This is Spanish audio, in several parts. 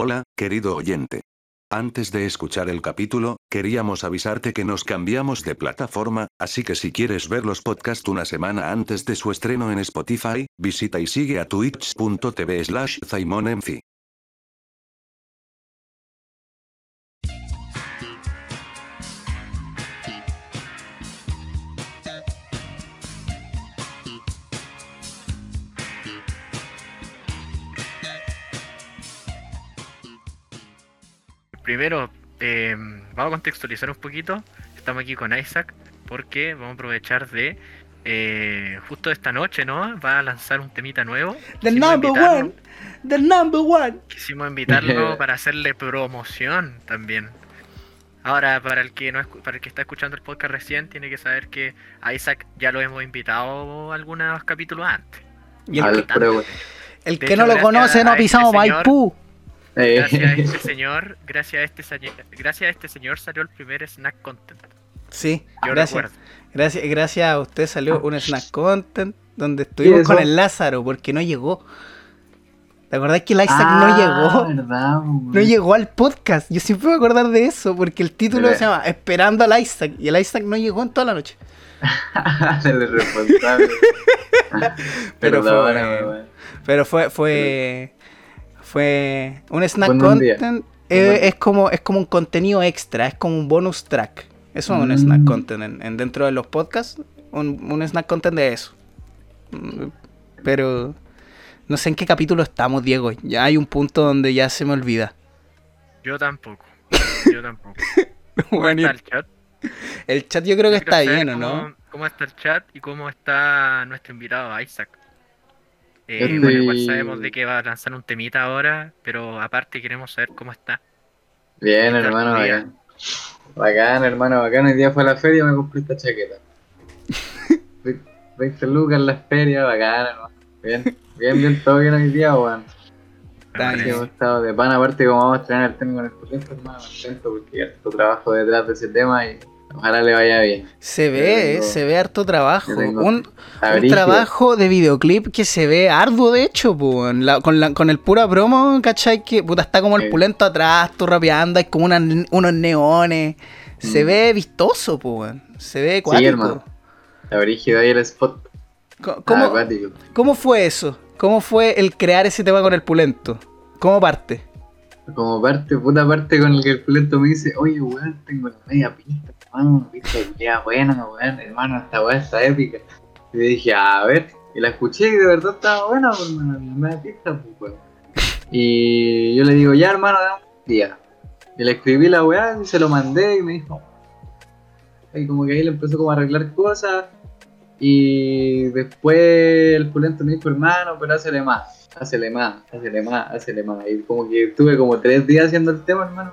Hola, querido oyente. Antes de escuchar el capítulo, queríamos avisarte que nos cambiamos de plataforma, así que si quieres ver los podcasts una semana antes de su estreno en Spotify, visita y sigue a twitch.tv slash Primero, eh, vamos a contextualizar un poquito. Estamos aquí con Isaac porque vamos a aprovechar de eh, justo esta noche, ¿no? Va a lanzar un temita nuevo. The Quisimos number one. The number one. Quisimos invitarlo para hacerle promoción también. Ahora, para el que no escu- para el que está escuchando el podcast recién, tiene que saber que a Isaac ya lo hemos invitado algunos capítulos antes. Y el, que- el no lo conoce no pisado este Maipú. Gracias a este señor, gracias a este señor, gracias a este señor salió el primer snack content. Sí, Yo gracias. recuerdo. Gracias, gracias a usted salió un snack content donde estuvimos con el Lázaro porque no llegó. ¿Te acordás que el Isaac Ah, no llegó? verdad, No llegó al podcast. Yo siempre me voy a acordar de eso porque el título se llama Esperando al Isaac y el Isaac no llegó en toda la noche. El responsable. Pero Perdóname, fue-. Pero fue fue fue un snack content. Eh, es como es como un contenido extra, es como un bonus track. Eso es un Mm. snack content en, en- dentro de los podcasts, un, un snack content de eso. Mm, Pero no sé en qué capítulo estamos, Diego. Ya hay un punto donde ya se me olvida. Yo tampoco. Yo tampoco. ¿Cómo Bueno, está el chat? el chat yo creo que Yo está saber bien, ¿o no? ¿Cómo está el chat y cómo está nuestro invitado Isaac? Eh, Yo Bueno, igual sabemos de que va a lanzar un temita ahora, pero aparte queremos saber cómo está. Bien, ¿Qué tal hermano, bacán. Bacán, hermano, bacán. Hoy día fue a la feria y me compré esta chaqueta. Ve- 20 lucas en la feria, bacán, hermano. Bien, bien, bien, todo bien hoy día, weón. Hemos estado de pan, aparte como vamos a estrenar el tema con el proyecto, hermano, contento porque hay harto trabajo detrás de ese tema y ojalá le vaya bien. Se ve, tengo- se ve harto trabajo. Un, trabajo de videoclip que se ve arduo, de hecho. La- con, la- con el pura promo, ¿cachai? Que puta, está como el Sí. pulento atrás, tú rapeando, hay como una- unos neones. Se Mm. ve vistoso, weón. Se ve Sí, cuático. hermano. Está brígido ahí el spot. Co- Está ¿Cómo, acuático. ¿Cómo fue eso? ¿Cómo fue el crear ese tema con el pulento? ¿Cómo parte? Como parte, puta parte con el que el pulento me dice, oye, weón, tengo la media pista, hermano, pista idea buena, weón, hermano, esta weá está épica. Y le dije, a ver, y la escuché y de verdad estaba buena, hermano, la media pista, pues, weón. Y yo le digo, ya, hermano, dame un día. Y le escribí la weá y se lo mandé y me dijo, y como que ahí le empezó como a arreglar cosas. Y después el pulento me dijo, hermano, pero hácele más, hácele más, hácele más, hácele más. Y como que estuve como tres días haciendo el tema, hermano.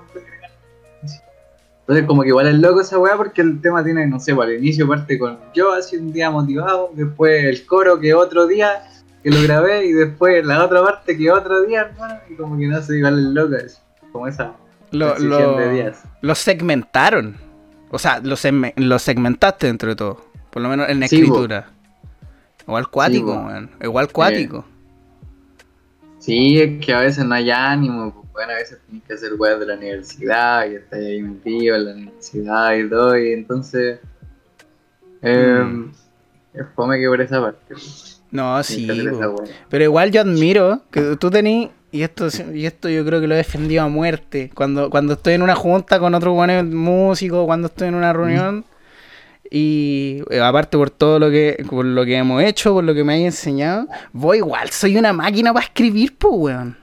Entonces como que igual es loco esa weá porque el tema tiene, no sé, al inicio parte con yo así un día motivado, después el coro que otro día que lo grabé y después la otra parte que otro día, hermano, y como que no sé, igual es loco, es como esa Lo, lo- de días. lo segmentaron. O sea, lo, segme- lo segmentaste dentro de todo. Por lo menos en la Sí, escritura. Igual cuático. Igual cuático. Sí, es que a veces no hay ánimo, bueno, a veces tienes que hacer weas de la universidad y estás ahí metido en la universidad y todo, y entonces eh, Mm. es fome que por esa parte. No, sí. Pero igual yo admiro que tú tenés, y esto, y esto yo creo que lo he defendido a muerte, cuando, cuando estoy en una junta con otro buen músico, cuando estoy en una reunión, y eh, aparte por todo lo que, por lo que hemos hecho, por lo que me hay enseñado, vos igual soy una máquina para escribir, pues, weón.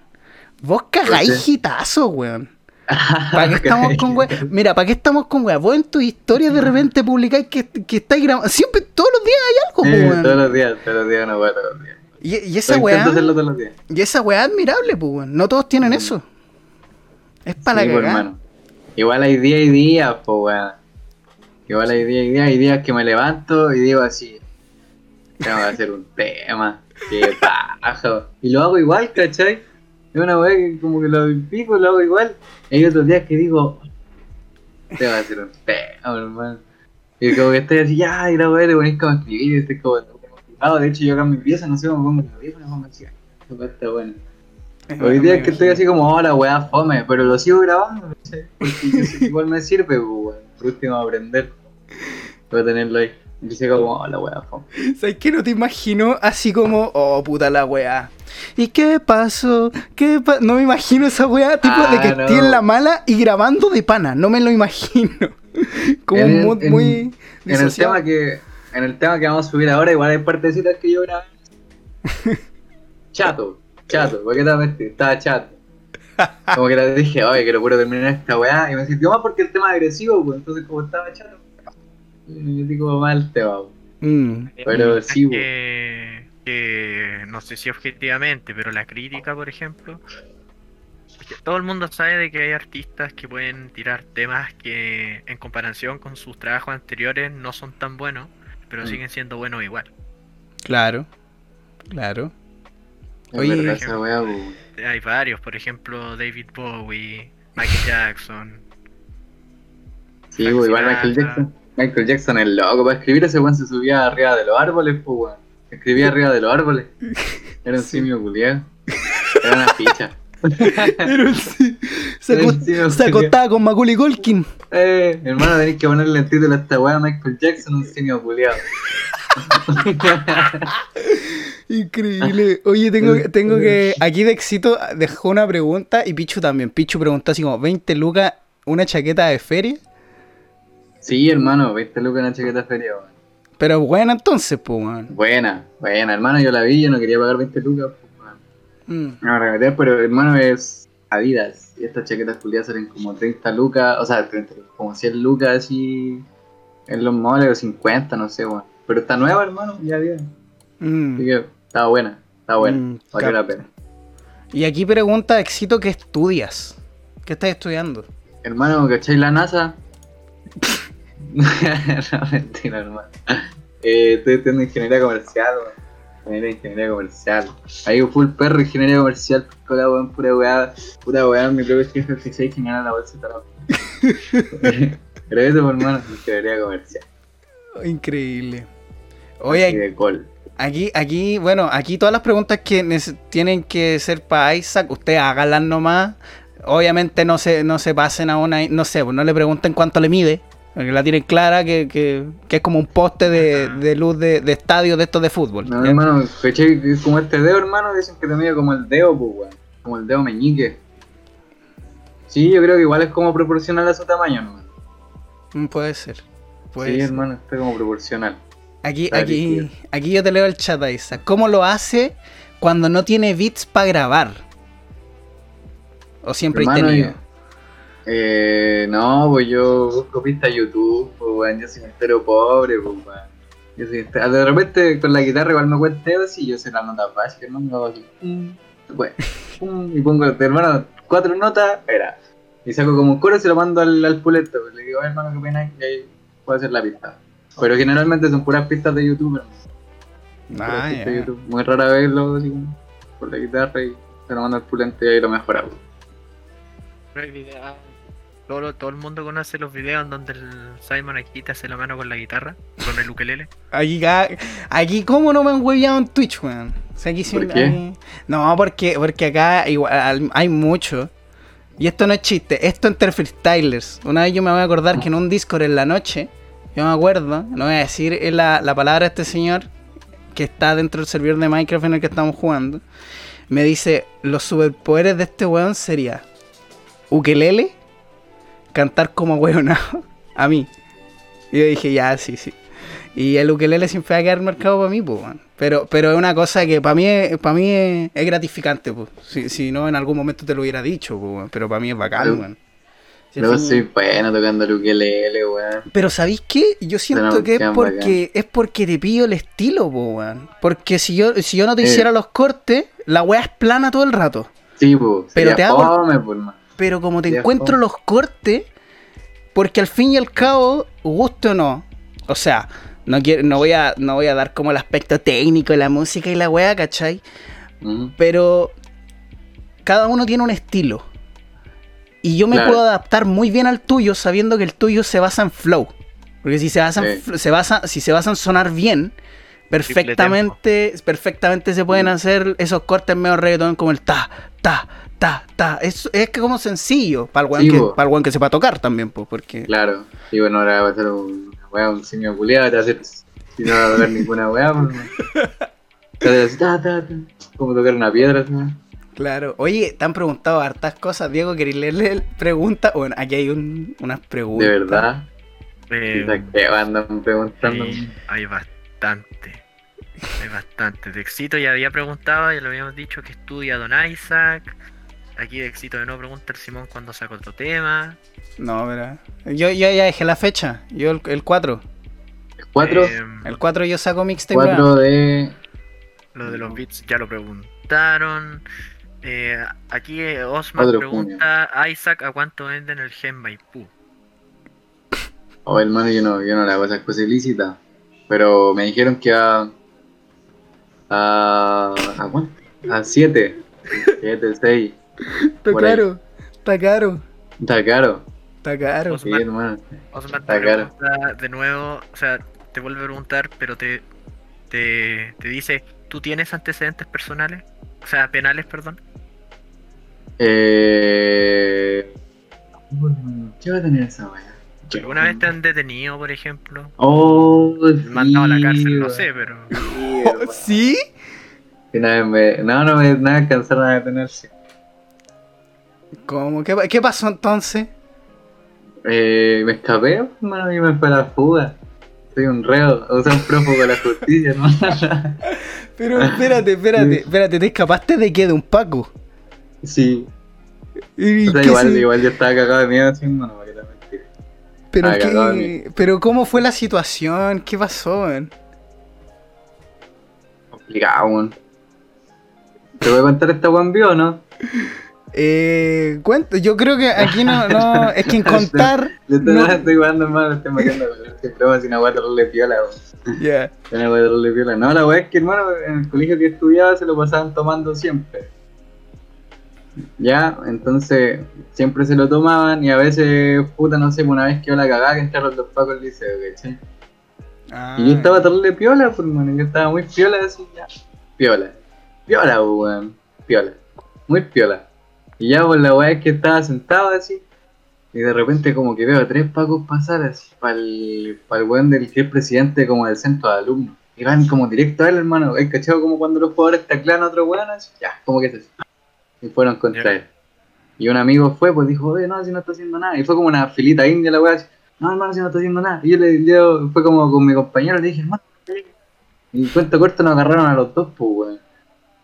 Vos cagáis hitazos, weón. ¿Para qué estamos con? Mira, ¿para qué estamos con weá? Vos en tus historias de repente publicáis que, que estáis grabando. Siempre, todos los días hay algo, pues, weón. todos los días, todos los días una wea todos los días. Y, y esa weá. Y esa weá es admirable, pues, weón. No todos tienen eso. Es para Sí, la cagada. Igual hay días y días, pues weón. Igual hay días y días, hay días que me levanto y digo así, tengo que hacer un tema, que paja. Y lo hago igual, ¿cachai? Es una weá que como que lo pico, lo hago igual. Y hay otros días que digo, tengo que hacer un tema, hermano. Y como que estoy así, ya, y la weá le ponés como a escribir, y estoy como motivado. De hecho, yo acá en mi pieza, no sé cómo pongo la pieza, me pongo así, "Ah, está buena. Hoy día es que estoy así como, hola, weá, fome, pero lo sigo grabando, no porque que igual me sirve, pues, weón. Por último, aprender. Voy a tenerlo ahí. Dice como, hola, weá, fome. ¿Sabes qué? No te imagino así como, oh, puta la weá. ¿Y qué pasó? ¿Qué pa-?" No me imagino esa weá, tipo de que Ah, no. estoy en la mala y grabando de pana. No me lo imagino. Como En un en- muy. En el tema que en el tema que vamos a subir ahora, igual hay partecitas que yo grabé. chato, chato, ¿por qué te vas a mentir? Estaba chato. Como que le dije, oye, quiero puro terminar esta weá. Y me sintió más porque el tema es agresivo, pues. Entonces, como estaba chato, me metí como mal el tema, pues. Mm. Pero sí, que, que no sé si objetivamente, pero la crítica, por ejemplo, que todo el mundo sabe de que hay artistas que pueden tirar temas que en comparación con sus trabajos anteriores no son tan buenos, pero Mm. siguen siendo buenos igual. Claro. Claro. Es Oye, pues. Hay varios, por ejemplo, David Bowie, Michael Jackson. Sí, pues, igual Michael. Jackson. Michael Jackson es loco. Para escribir ese weón se subía arriba de los árboles, pues weón. Escribía arriba de los árboles. Era un simio culiado. Era una ficha. Pero sí, se, Pero acot- sí, me se acostaba con Macaulay Culkin. Eh, hermano, tenéis que ponerle el título a esta weá Michael Jackson, un simio culiado. Increíble. Oye, tengo, que- tengo que. Aquí de éxito dejó una pregunta y Pichu también. Pichu preguntó así como: ¿20 lucas una chaqueta de feria? sí, hermano, 20 lucas una chaqueta feria, weón. Pero buena entonces, pues, weón. Buena, buena, hermano, yo la vi, yo no quería pagar 20 lucas, pues, weón. Mm. No, remeter, pero hermano es Adidas. Y estas chaquetas culiadas salen como 30 lucas, o sea, 30, como 100 lucas así en los moles o 50, no sé, weón. Pero está nueva, hermano, ya bien. Mm. Así que está buena, está buena, Mm, valió la pena. Y aquí pregunta éxito: ¿qué estudias? ¿Qué estás estudiando? Hermano, ¿cachai la NASA? no, mentira, hermano. Eh, estoy estudiando ingeniería comercial, weón. Ingeniería, ingeniería comercial. Ahí full perro, ingeniería comercial, la weón, pura weá, pura weá, mi propio jefe fijé que gana la bolsa de trabajo. Pero eso, hermano, ingeniería comercial. Increíble. Oye, de col. aquí, aquí, bueno, aquí todas las preguntas que tienen que ser para Isaac, ustedes háganlas nomás. Obviamente no se, no se pasen a una, no sé, pues no le pregunten cuánto le mide, porque la tienen clara que, que, que es como un poste de, de luz de, de estadio de estos de fútbol. No, ¿ya? hermano. Es como este dedo, hermano, dicen que te mide como el dedo, pues, weón. Como el dedo meñique. Sí, yo creo que igual es como proporcional a su tamaño, hermano. Mm, Puede ser. Puede sí, ser. hermano, está como proporcional. Aquí, aquí, aquí yo te leo el chat a Isaac. ¿Cómo lo hace cuando no tiene beats para grabar? ¿O siempre Hermano, tenido? Eh, no, pues yo busco pistas YouTube, pues weón, yo soy entero pobre, pues weón. De repente con la guitarra igual me cuento así, yo sé las notas básicas, ¿no? Me hago así, y pongo, hermano, cuatro notas, era. Y saco como un coro y se lo mando al, al puleto, pues, le digo, "Oye, hermano, qué pena, y ahí puedo hacer la pista. Pero generalmente son puras pistas de YouTube, hermano. Puras Ah, de ya. YouTube. Muy rara vez lo así como por la guitarra y se lo mando al pulente y ahí lo mejora. Pero hay videos- Todo, todo el mundo conoce los videos en donde el Simon aquí te hace la mano con la guitarra, con el ukelele. Aquí, aquí, ¿cómo no me han hueveado en Twitch, weón? O sea, aquí sí- ¿Por qué? No, porque, porque acá igual, hay mucho. Y esto no es chiste, esto entre freestylers. Una vez yo me voy a acordar que en un Discord en la noche, yo me acuerdo, no voy a decir la, la palabra de este señor que está dentro del servidor de Minecraft en el que estamos jugando. Me dice, los superpoderes de este weón sería ukelele, cantar como weonado, a mí. Y yo dije, ya, sí, sí. Y el ukelele siempre va a quedar marcado para mí, pues. Pero, pero es una cosa que para mí, para mí es, es gratificante, pues. Si, si no, en algún momento te lo hubiera dicho, pues. Pero para mí es bacán, weón. Fin- soy bueno tocando el ukelele, weón. Pero ¿sabéis qué? Yo siento que es porque es porque te pillo el estilo, po, weón. Porque si yo, si yo no te Eh. hiciera los cortes, la weá es plana todo el rato. Sí, pues. Pero te hago- fome, man. Pero como te encuentro po. los cortes, porque al fin y al cabo, gusto o no. O sea, no quiero, no voy a, no voy a dar como el aspecto técnico de la música y la weá, ¿cachai? Pero cada uno tiene un estilo. Y yo me Claro. puedo adaptar muy bien al tuyo sabiendo que el tuyo se basa en flow. Porque si se basa en, Sí. se basa, si se basa en sonar bien, perfectamente, perfectamente se pueden hacer esos cortes medio reggaetón como el ta, ta, ta, ta. Es, es que como sencillo para el weón Sí, que, para el que sepa tocar también, pues, porque. Claro. Y bueno, ahora va a ser un- una weá, un simio culiado, te va a hacer. Si no va a tocar ninguna weá, pues. man. Te va a hacer ta, ta, ta. Como tocar una piedra, man. Claro. Oye, te han preguntado hartas cosas, Diego. ¿Queréis leerle preguntas? Bueno, aquí hay un- unas preguntas. De verdad. Eh, que andan preguntando. hay, hay bastante. Hay bastante. De Éxito ya había preguntado, ya lo habíamos dicho que estudia Don Isaac. Aquí de Éxito de no pregunta el Simón cuando saca otro tema. No, verá. Yo, yo ya dejé la fecha. Yo el, el 4. Cuatro. Eh, El 4 yo saco mixtape. Cuatro de. Lo de los beats ya lo preguntaron. Eh, aquí eh, Osman pregunta, Isaac, ¿a cuánto venden el Gen Maipú? Oh, hermano, yo no, yo no le hago esas cosas ilícitas. Pero me dijeron que a. A. ¿A cuánto? A siete. Siete, seis. Está por ahí. caro. Está caro. Está caro. Está caro. Sí, hermano. Osman Está te caro. pregunta de nuevo, o sea, te vuelve a preguntar, pero te, te, te dice, ¿tú tienes antecedentes personales? O sea, penales, perdón. Eh. ¿Qué va a tener esa weá? ¿Alguna vez te han detenido, por ejemplo? Oh, Mandado a la cárcel, no sí, sé, pero... Sí, Oh. ¿Sí? Vez me- no, no me no me alcanzaron a detenerse. ¿Cómo? ¿Qué, qué pasó entonces? Eh, me escapé, hermano, y me fue a la fuga. Soy un reo, o sea, un prófugo de la justicia, hermano. Pero espérate, espérate, espérate, ¿te escapaste de qué? ¿De un Paco? sí, ¿Y o sea, qué igual, se- igual yo estaba cagado de miedo así, hermano, para que la mentira. Pero, qué- pero ¿cómo fue la situación? ¿Qué pasó, man? Complicado, weón. ¿Te voy a contar esta weón no? Eh, cuento, yo creo que aquí no, no, es que en contar, Yo estoy, no. estoy jugando, hermano, me estoy metiendo. Siempre vamos a una weá de piola, ya, Una weá de piola. No, la weá es que, hermano, en el colegio que estudiaba se lo pasaban tomando siempre. Ya, entonces siempre se lo tomaban y a veces, puta, no sé, una vez que yo la cagaba que entraron los pacos al liceo, ¿cachai? Ah, Y yo estaba terrible piola, pues, hermano, yo estaba muy piola así, ya. Piola. Piola, pues, weón. Piola. Muy piola. Y ya, pues, la weá es que estaba sentado así. Y de repente como que veo a tres pacos pasar así para el, weón del que es presidente como del centro de alumnos. Y van como directo a él, hermano. ¿Hay cachado como cuando los jugadores taclean a otro weón así? Ya, como que es así. Y fueron contra Ya. él. Y un amigo fue, pues dijo, oye, no, si no está haciendo nada. Y fue como una filita india la weá así. No, hermano, si no está haciendo nada. Y yo le yo, fue como con mi compañero, le dije, hermano, y cuento corto nos agarraron a los dos, pues, weón.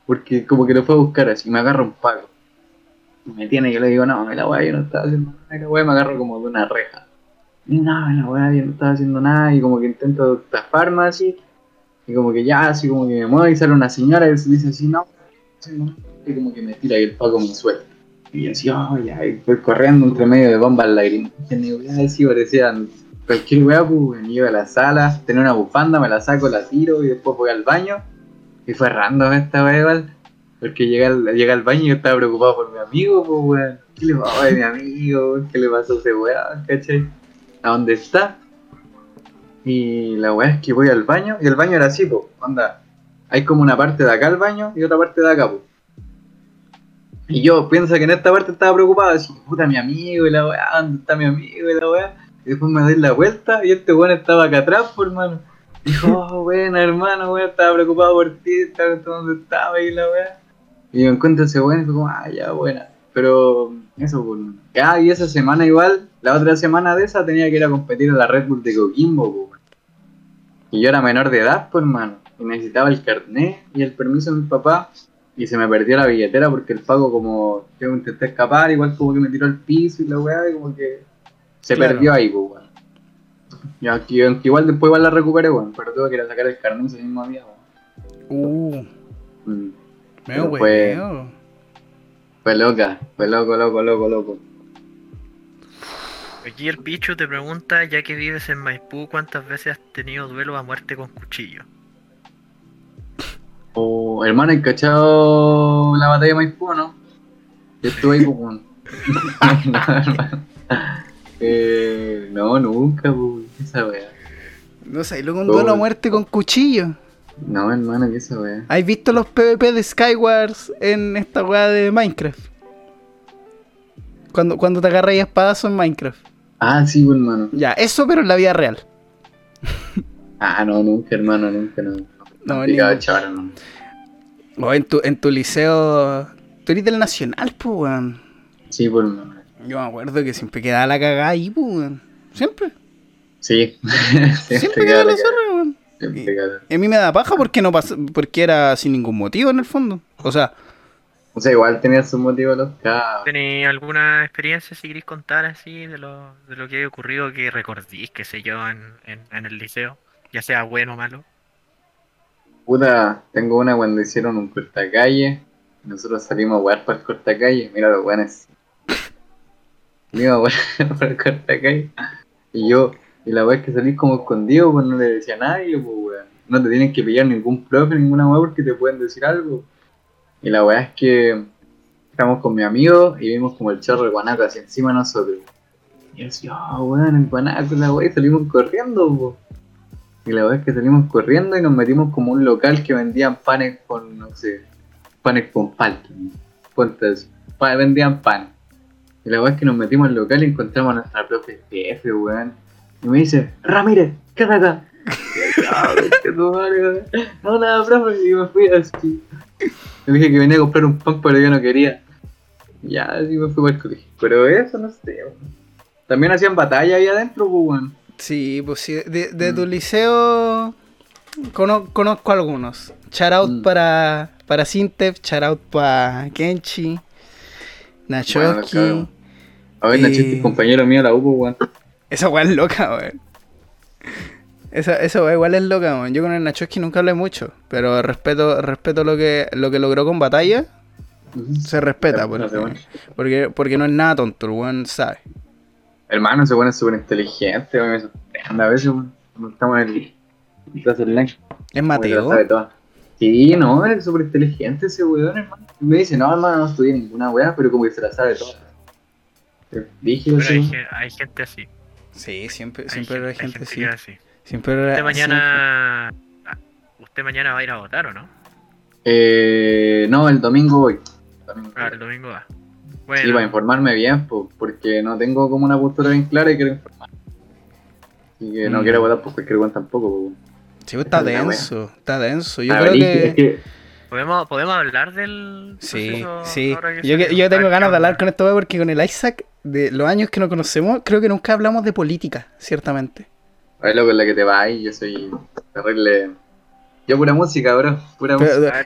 Porque como que lo fue a buscar así, me agarra un pago. Me tiene, yo le digo, no, la weá yo no estaba haciendo nada, la weá me agarro como de una reja. Y no, la weá yo no estaba haciendo nada, y como que intento taparme así, y como que ya, así como que me muevo y sale una señora y dice así, no, no estoy haciendo nada", y como que me tira y el pago me suelta. Y yo así, oh, ya, y fui corriendo entre medio de bombas lagrimógenas, y weá, así parecían cualquier weá, pues, weón. iba a la sala, tenía una bufanda, me la saco, la tiro, y después voy al baño, y fue random esta weá igual. Porque llegué al, llegué al baño y yo estaba preocupado por mi amigo, pues weón. ¿Qué le pasó a mi amigo? ¿Qué le pasó a ese weón? ¿Cachai? ¿A dónde está? Y la weá es que voy al baño, y el baño era así, pues, onda. Hay como una parte de acá al baño y otra parte de acá, pues. Y yo pienso que en esta parte estaba preocupado, así, puta mi amigo y la weá, ¿dónde está mi amigo y la weá? Y después me doy la vuelta y este weón estaba acá atrás, pues hermano. Dijo, oh, buena hermano, weón, estaba preocupado por ti, estaba dónde estaba y la weá. Y me encuentro ese weón y fue como, ah, ya, buena. Pero eso, pues. Ah, y esa semana igual, la otra semana de esa tenía que ir a competir a la Red Bull de Coquimbo, pues. Y yo era menor de edad, pues hermano. Y necesitaba el carnet y el permiso de mi papá. Y se me perdió la billetera porque el pago como yo intenté escapar, igual como que me tiró al piso y la weá, y como que se Claro. perdió ahí, pues weón. Y aquí, aunque igual después igual la recuperé, weón, pero tuve que ir a sacar el carnet ese mismo día, Uh, weón. Mm. Me Pero fue-. Fue loca, fue loco, loco, loco, loco. Aquí el Pichu te pregunta, ya que vives en Maipú, ¿cuántas veces has tenido duelo a muerte con cuchillo? Oh, hermano, ¿hay cachado la batalla de Maipú, no? Yo estuve ahí, pues, no, hermano. Eh, no, nunca, pues, esa weá. No sé, luego un duelo a muerte con cuchillo. No, hermano, ¿qué esa weá? ¿Has visto los PvP de Skywars en esta weá de Minecraft? Cuando, cuando te agarras espadazo en Minecraft. Ah, sí, pues, hermano. Ya, eso pero en la vida real. Ah, no, nunca, hermano, nunca, no. No, ningún- chaval, hermano. O en tu, en tu liceo. Tú eres del Nacional, pues, weón. Sí, pues, hermano. Yo me acuerdo que siempre quedaba la cagada ahí, pues, weón. Siempre. Sí. Siempre quedaba la zorra. Siempre. Y a mí me da paja porque no pas- porque era sin ningún motivo en el fondo. O sea, O sea, igual tenía sus motivos los cabros. ¿Tenéis alguna experiencia, si queréis contar así, de lo, de lo que ha ocurrido que recordís, qué sé yo, en, en, en el liceo? Ya sea bueno o malo. Puta, tengo una cuando hicieron un cortacalle. Nosotros salimos a jugar para el cortacalle. Mira los buenos. Salimos a jugar para el cortacalle. Y yo, y la weá es que salís como escondido, pues no le decía a nadie, pues weón. No te tienen que pillar ningún profe, ninguna weá porque te pueden decir algo. Y la weá es que estamos con mi amigo y vimos como el chorro de guanaco así encima de nosotros. Y decía, oh, weón, el guanaco, la weá, y salimos corriendo, pues. Y la verdad es que salimos corriendo y nos metimos como un local que vendían panes con, no sé, panes con palta. Ponte eso. Pa- vendían pan. Y la verdad es que nos metimos al local y encontramos a nuestra profe jefe, weón. Y me dice, Ramírez, ¿qué haces acá? Y yo, "Ah, conche tu madre, weón". No, nada, profe. Y me fui así. Le dije que venía a comprar un pan, pero yo no quería. Y ya, así me fui para el colegio. Pero eso no sé, weón. También hacían batalla ahí adentro, pues, weón. sí, pues sí. De, de tu Mm. liceo cono- conozco algunos. Shout out Mm. para, para Sintef, shout out para Kenchi, Nachoski. Bueno, A ver, Y- Nachito, el compañero mío la U, pues. Esa weá es loca, weón. Esa, esa weá igual es loca, weón. Yo con el Nachoski nunca hablé mucho, pero respeto, respeto lo que, lo que logró con batalla. Se respeta, sé, porque, porque, porque no es nada tonto, el weón sabe. Hermano, ese weón es súper inteligente, weón. Me sorprende a veces, weón. Estamos en el en clase online. Es Mateo. Sí, no, es súper inteligente ese weón, hermano. Me dice, no, hermano, no estudié ninguna weá, pero como que se la sabe toda. Ese hay, hay gente así. Sí, siempre, siempre hay hay gente que así. Siempre era- Usted mañana. ah, Usted mañana va a ir a votar, ¿o no? Eh, no, el domingo voy. Domingo Ah, voy. el domingo va. Sí, Bueno, para informarme bien, po, porque no tengo como una postura bien clara y quiero informar. Así que no Mm. quiero votar por cualquier weón tampoco, po. Sí, pues, está es denso, está denso. Yo Ah, creo que... es que ¿podemos, ¿podemos hablar del. Sí, sí. Yo, yo tengo ganas de hablar con esto porque con el Isaac, de los años que nos conocemos, creo que nunca hablamos de política, ciertamente. Ay, loco, en la que te vas, yo soy terrible. Yo pura música, bro.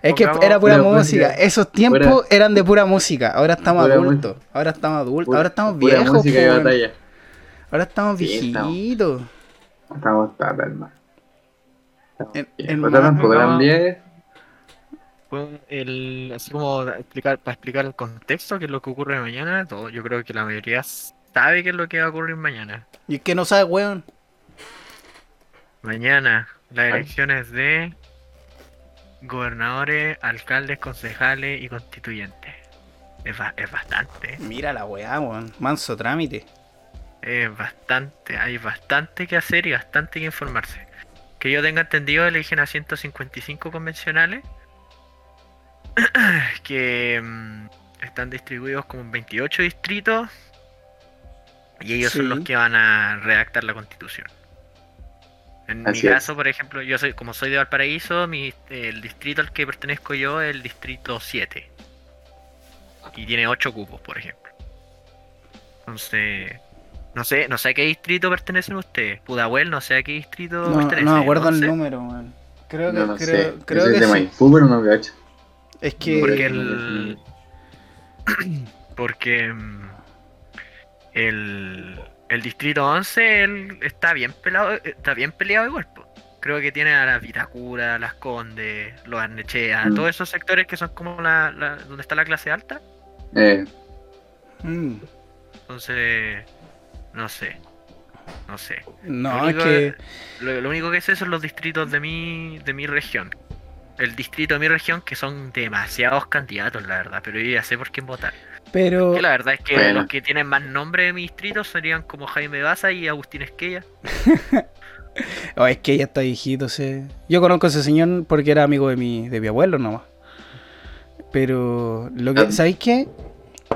Es que era pura, música. Esos tiempos eran de pura música. Ahora estamos adultos. Ahora estamos adultos. Ahora estamos viejos. Ahora estamos viejitos. Estamos, estamos tata, hermano. Estamos en, en, tampoco 10 el, así como explicar, para explicar el contexto, que es lo que ocurre mañana, todo, yo creo que la mayoría sabe qué es lo que va a ocurrir mañana. ¿Y qué no sabe, weón? Mañana, las elecciones de gobernadores, alcaldes, concejales y constituyentes. Es, ba es bastante. Mira la weá, weón. Manso trámite. Es bastante, hay bastante que hacer y bastante que informarse. Que yo tenga entendido, eligen a 155 convencionales que mm, están distribuidos como en 28 distritos y ellos son los que van a redactar la constitución. En Así mi es. caso, por ejemplo, yo soy como soy de Valparaíso, mi, el distrito al que pertenezco yo es el distrito 7 y tiene 8 cupos, por ejemplo. Entonces, no sé, no sé a qué distrito pertenecen ustedes. Pudahuel, no sé a qué distrito No, pertenece. no me acuerdo el número, weón. Creo que, No, no creo, sé. creo que de sí. Maipú, pero no cacho. Es que. Porque Eh, el. Porque. mm, El. El distrito 11 él está bien pelado, está bien peleado igual. po. Creo que tiene a las Vitacura, las Condes, los Arnechea, Mm. todos esos sectores que son como la, la- donde está la clase alta. Eh, Mm, Entonces, no sé. No sé. No, Lo es único- que. Lo, lo único que sé son los distritos de mi, de mi región. El distrito de mi región que son demasiados candidatos, la verdad, pero yo ya sé por quién votar. Pero. La verdad es que Bueno. los que tienen más nombre de mi distrito serían como Jaime Baza y Agustín Esquella. Oh, es que ya está viejito, sé. Yo conozco a ese señor porque era amigo de mi, de mi abuelo nomás. Pero, lo que, Ah. ¿sabéis qué?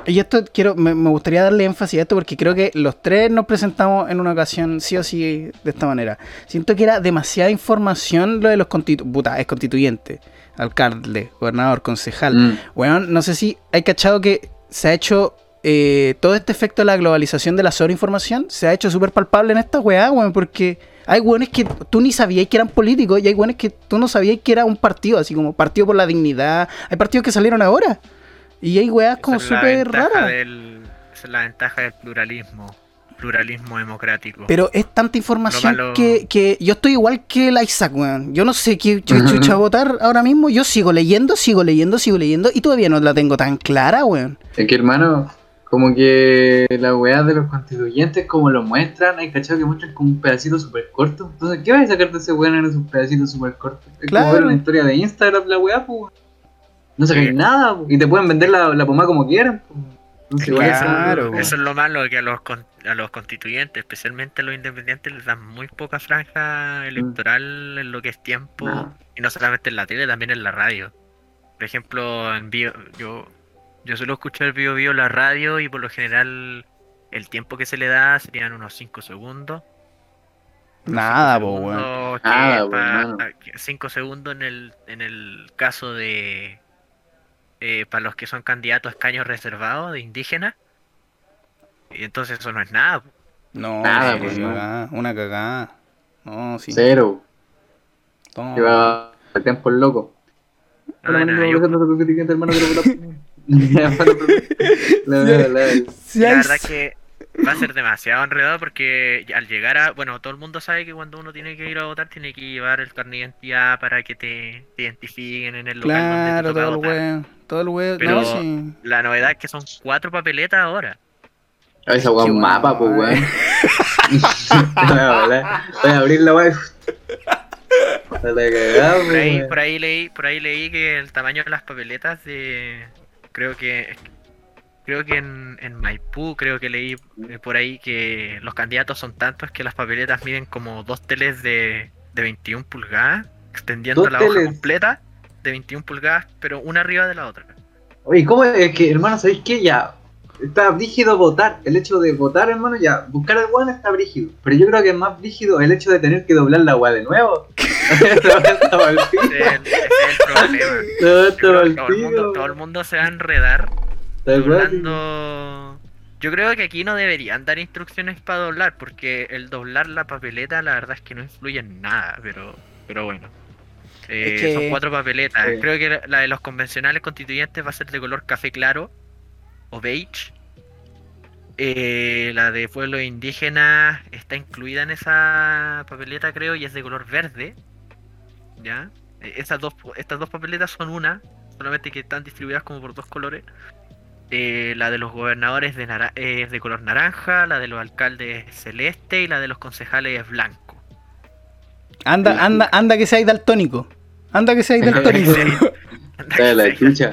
Y esto quiero, me, me gustaría darle énfasis a esto porque creo que los tres nos presentamos en una ocasión sí o sí de esta manera. Siento que era demasiada información lo de los constituyentes. Puta, es constituyente, alcalde, gobernador, concejal. Mm. Weón, no sé si hay cachado que se ha hecho eh, todo este efecto de la globalización de la sobreinformación, se ha hecho súper palpable en esta weá, weón, porque hay weones que tú ni sabías que eran políticos y hay weones que tú no sabías que era un partido, así como Partido por la Dignidad. Hay partidos que salieron ahora y hay weas como la súper raras. del- esa es la ventaja del pluralismo. Pluralismo democrático. Pero es tanta información Lo malo- que, que yo estoy igual que el Isaac, weón. Yo no sé qué chucha votar ahora mismo. Yo sigo leyendo, sigo leyendo, sigo leyendo y todavía no la tengo tan clara, weón. Es que hermano, como que la weá de los constituyentes, como lo muestran, hay cachado que muestran como un pedacito súper corto. Entonces, ¿qué vas a sacar de ese weón en esos pedacitos súper cortos? Es Claro. como ver una historia de Instagram, la weá, pues. No Sí. nada, po, y te pueden vender la, la pomada como quieran. Entonces, eso- Claro, eso, eso es lo malo, que a los, a los constituyentes, especialmente a los independientes, les dan muy poca franja electoral en lo que es tiempo, No. y no solamente en la tele, también en la radio. Por ejemplo, en bio, yo, yo suelo escuchar Bio Bio la radio y por lo general el tiempo que se le da serían unos 5 segundos. Nada, po, weón. weón. Nada, po, hermano. 5 segundos en el, en el caso de. Eh, para los que son candidatos a escaños reservados de indígenas. Y entonces eso no es nada. po. No, Nada, pues, no. cagada, una cagada. No, sí. Cero. toma. Que va al tiempo el loco. No, no, yo- la- verdad es que va a ser demasiado enredado porque al llegar a. Bueno, todo el mundo sabe que cuando uno tiene que ir a votar tiene que llevar el carnet de identidad para que te, te identifiquen en el local Claro, donde te toca todo el votar. Todo el weón. Pero- No, sí. La novedad es que son cuatro papeletas ahora. Ah, esa weá un mapa, pues weón. Voy a abrir la weá. Por ahí, weón. por ahí leí, por ahí leí que el tamaño de las papeletas de creo que creo que en, en Maipú creo que leí eh, por ahí que los candidatos son tantos que las papeletas miden como dos teles de, de 21 pulgadas, extendiendo la hoja teles. completa de 21 pulgadas, pero una arriba de la otra. Oye, ¿cómo es que, hermano, sabéis qué? Ya, está brígido votar. El hecho de votar, hermano, ya, buscar el weón está brígido. Pero yo creo que es más brígido el hecho de tener que doblar la weá de nuevo. Que todo, el mundo, todo el mundo se va a enredar doblando. Yo creo que aquí no deberían dar instrucciones para doblar, porque el doblar la papeleta, la verdad es que no influye en nada, pero, pero bueno. Eh, Es que- Son cuatro papeletas. Sí. Creo que la- la de los convencionales constituyentes va a ser de color café claro o beige. Eh, la de pueblos indígenas está incluida en esa papeleta, creo, y es de color verde. ¿Ya? Eh, Esas dos, estas dos papeletas son una, solamente que están distribuidas como por dos colores. Eh, la de los gobernadores de nara- eh, es de color naranja, la de los alcaldes es celeste y la de los concejales es blanco. Anda, anda, anda que seáis daltónico. Anda que seáis daltónico. Está la chucha.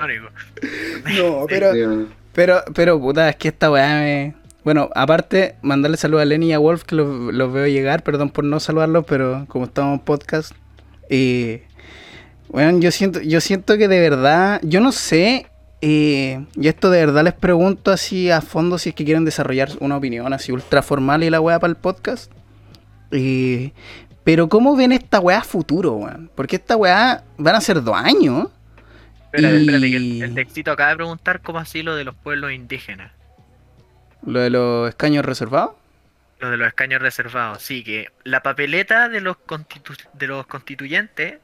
no, pero, pero, pero, puta, es que esta weá me. Bueno, aparte, mandarle saludos a Lenny y a Wolf, que los, los veo llegar, perdón por no saludarlos, pero como estamos en podcast. Eh, bueno, yo siento, yo siento que de verdad, yo no sé, eh, y esto de verdad les pregunto así a fondo si es que quieren desarrollar una opinión así ultra formal y la weá para el podcast. Eh, pero ¿cómo ven esta weá futuro, weón? Porque esta weá van a ser dos años. Espérate, Y- espérate, que el, el textito acaba de preguntar cómo así lo de los pueblos indígenas. Lo de los escaños reservados. Lo de los escaños reservados. Sí, que la papeleta de los, constitu- de los constituyentes,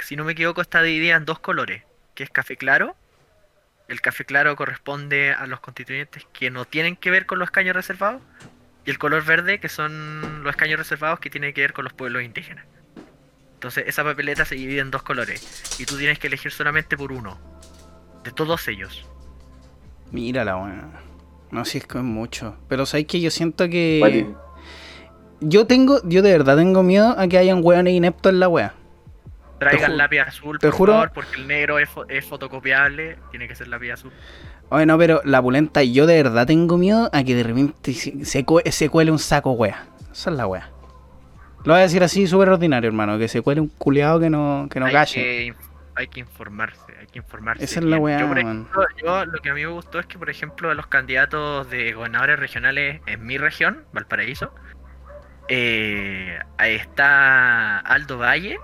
si no me equivoco, está dividida en dos colores, que es café claro. El café claro corresponde a los constituyentes que no tienen que ver con los escaños reservados. Y el color verde, que son los escaños reservados que tienen que ver con los pueblos indígenas. Entonces, esa papeleta se divide en dos colores. Y tú tienes que elegir solamente por uno. De todos ellos. Mírala, weón. No sé, es que es mucho. Pero sabes que yo siento que. Vale. Yo tengo, yo de verdad tengo miedo a que hayan weones ineptos en la wea. Traigan lápiz azul, te por juro- favor, porque el negro es, fo- es fotocopiable. Tiene que ser lápiz azul. Oye, no, pero la pulenta, yo de verdad tengo miedo a que de repente se, cue- se cuele un saco wea. Esa es la wea. Lo voy a decir así súper ordinario, hermano. Que se cuele un culiado que no, que no hay calle. que, hay que informarse, hay que informarse. Esa es la weá, yo, por ejemplo, yo lo que a mí me gustó es que, por ejemplo, los candidatos de gobernadores regionales en mi región, Valparaíso, eh, ahí está Aldo Valle,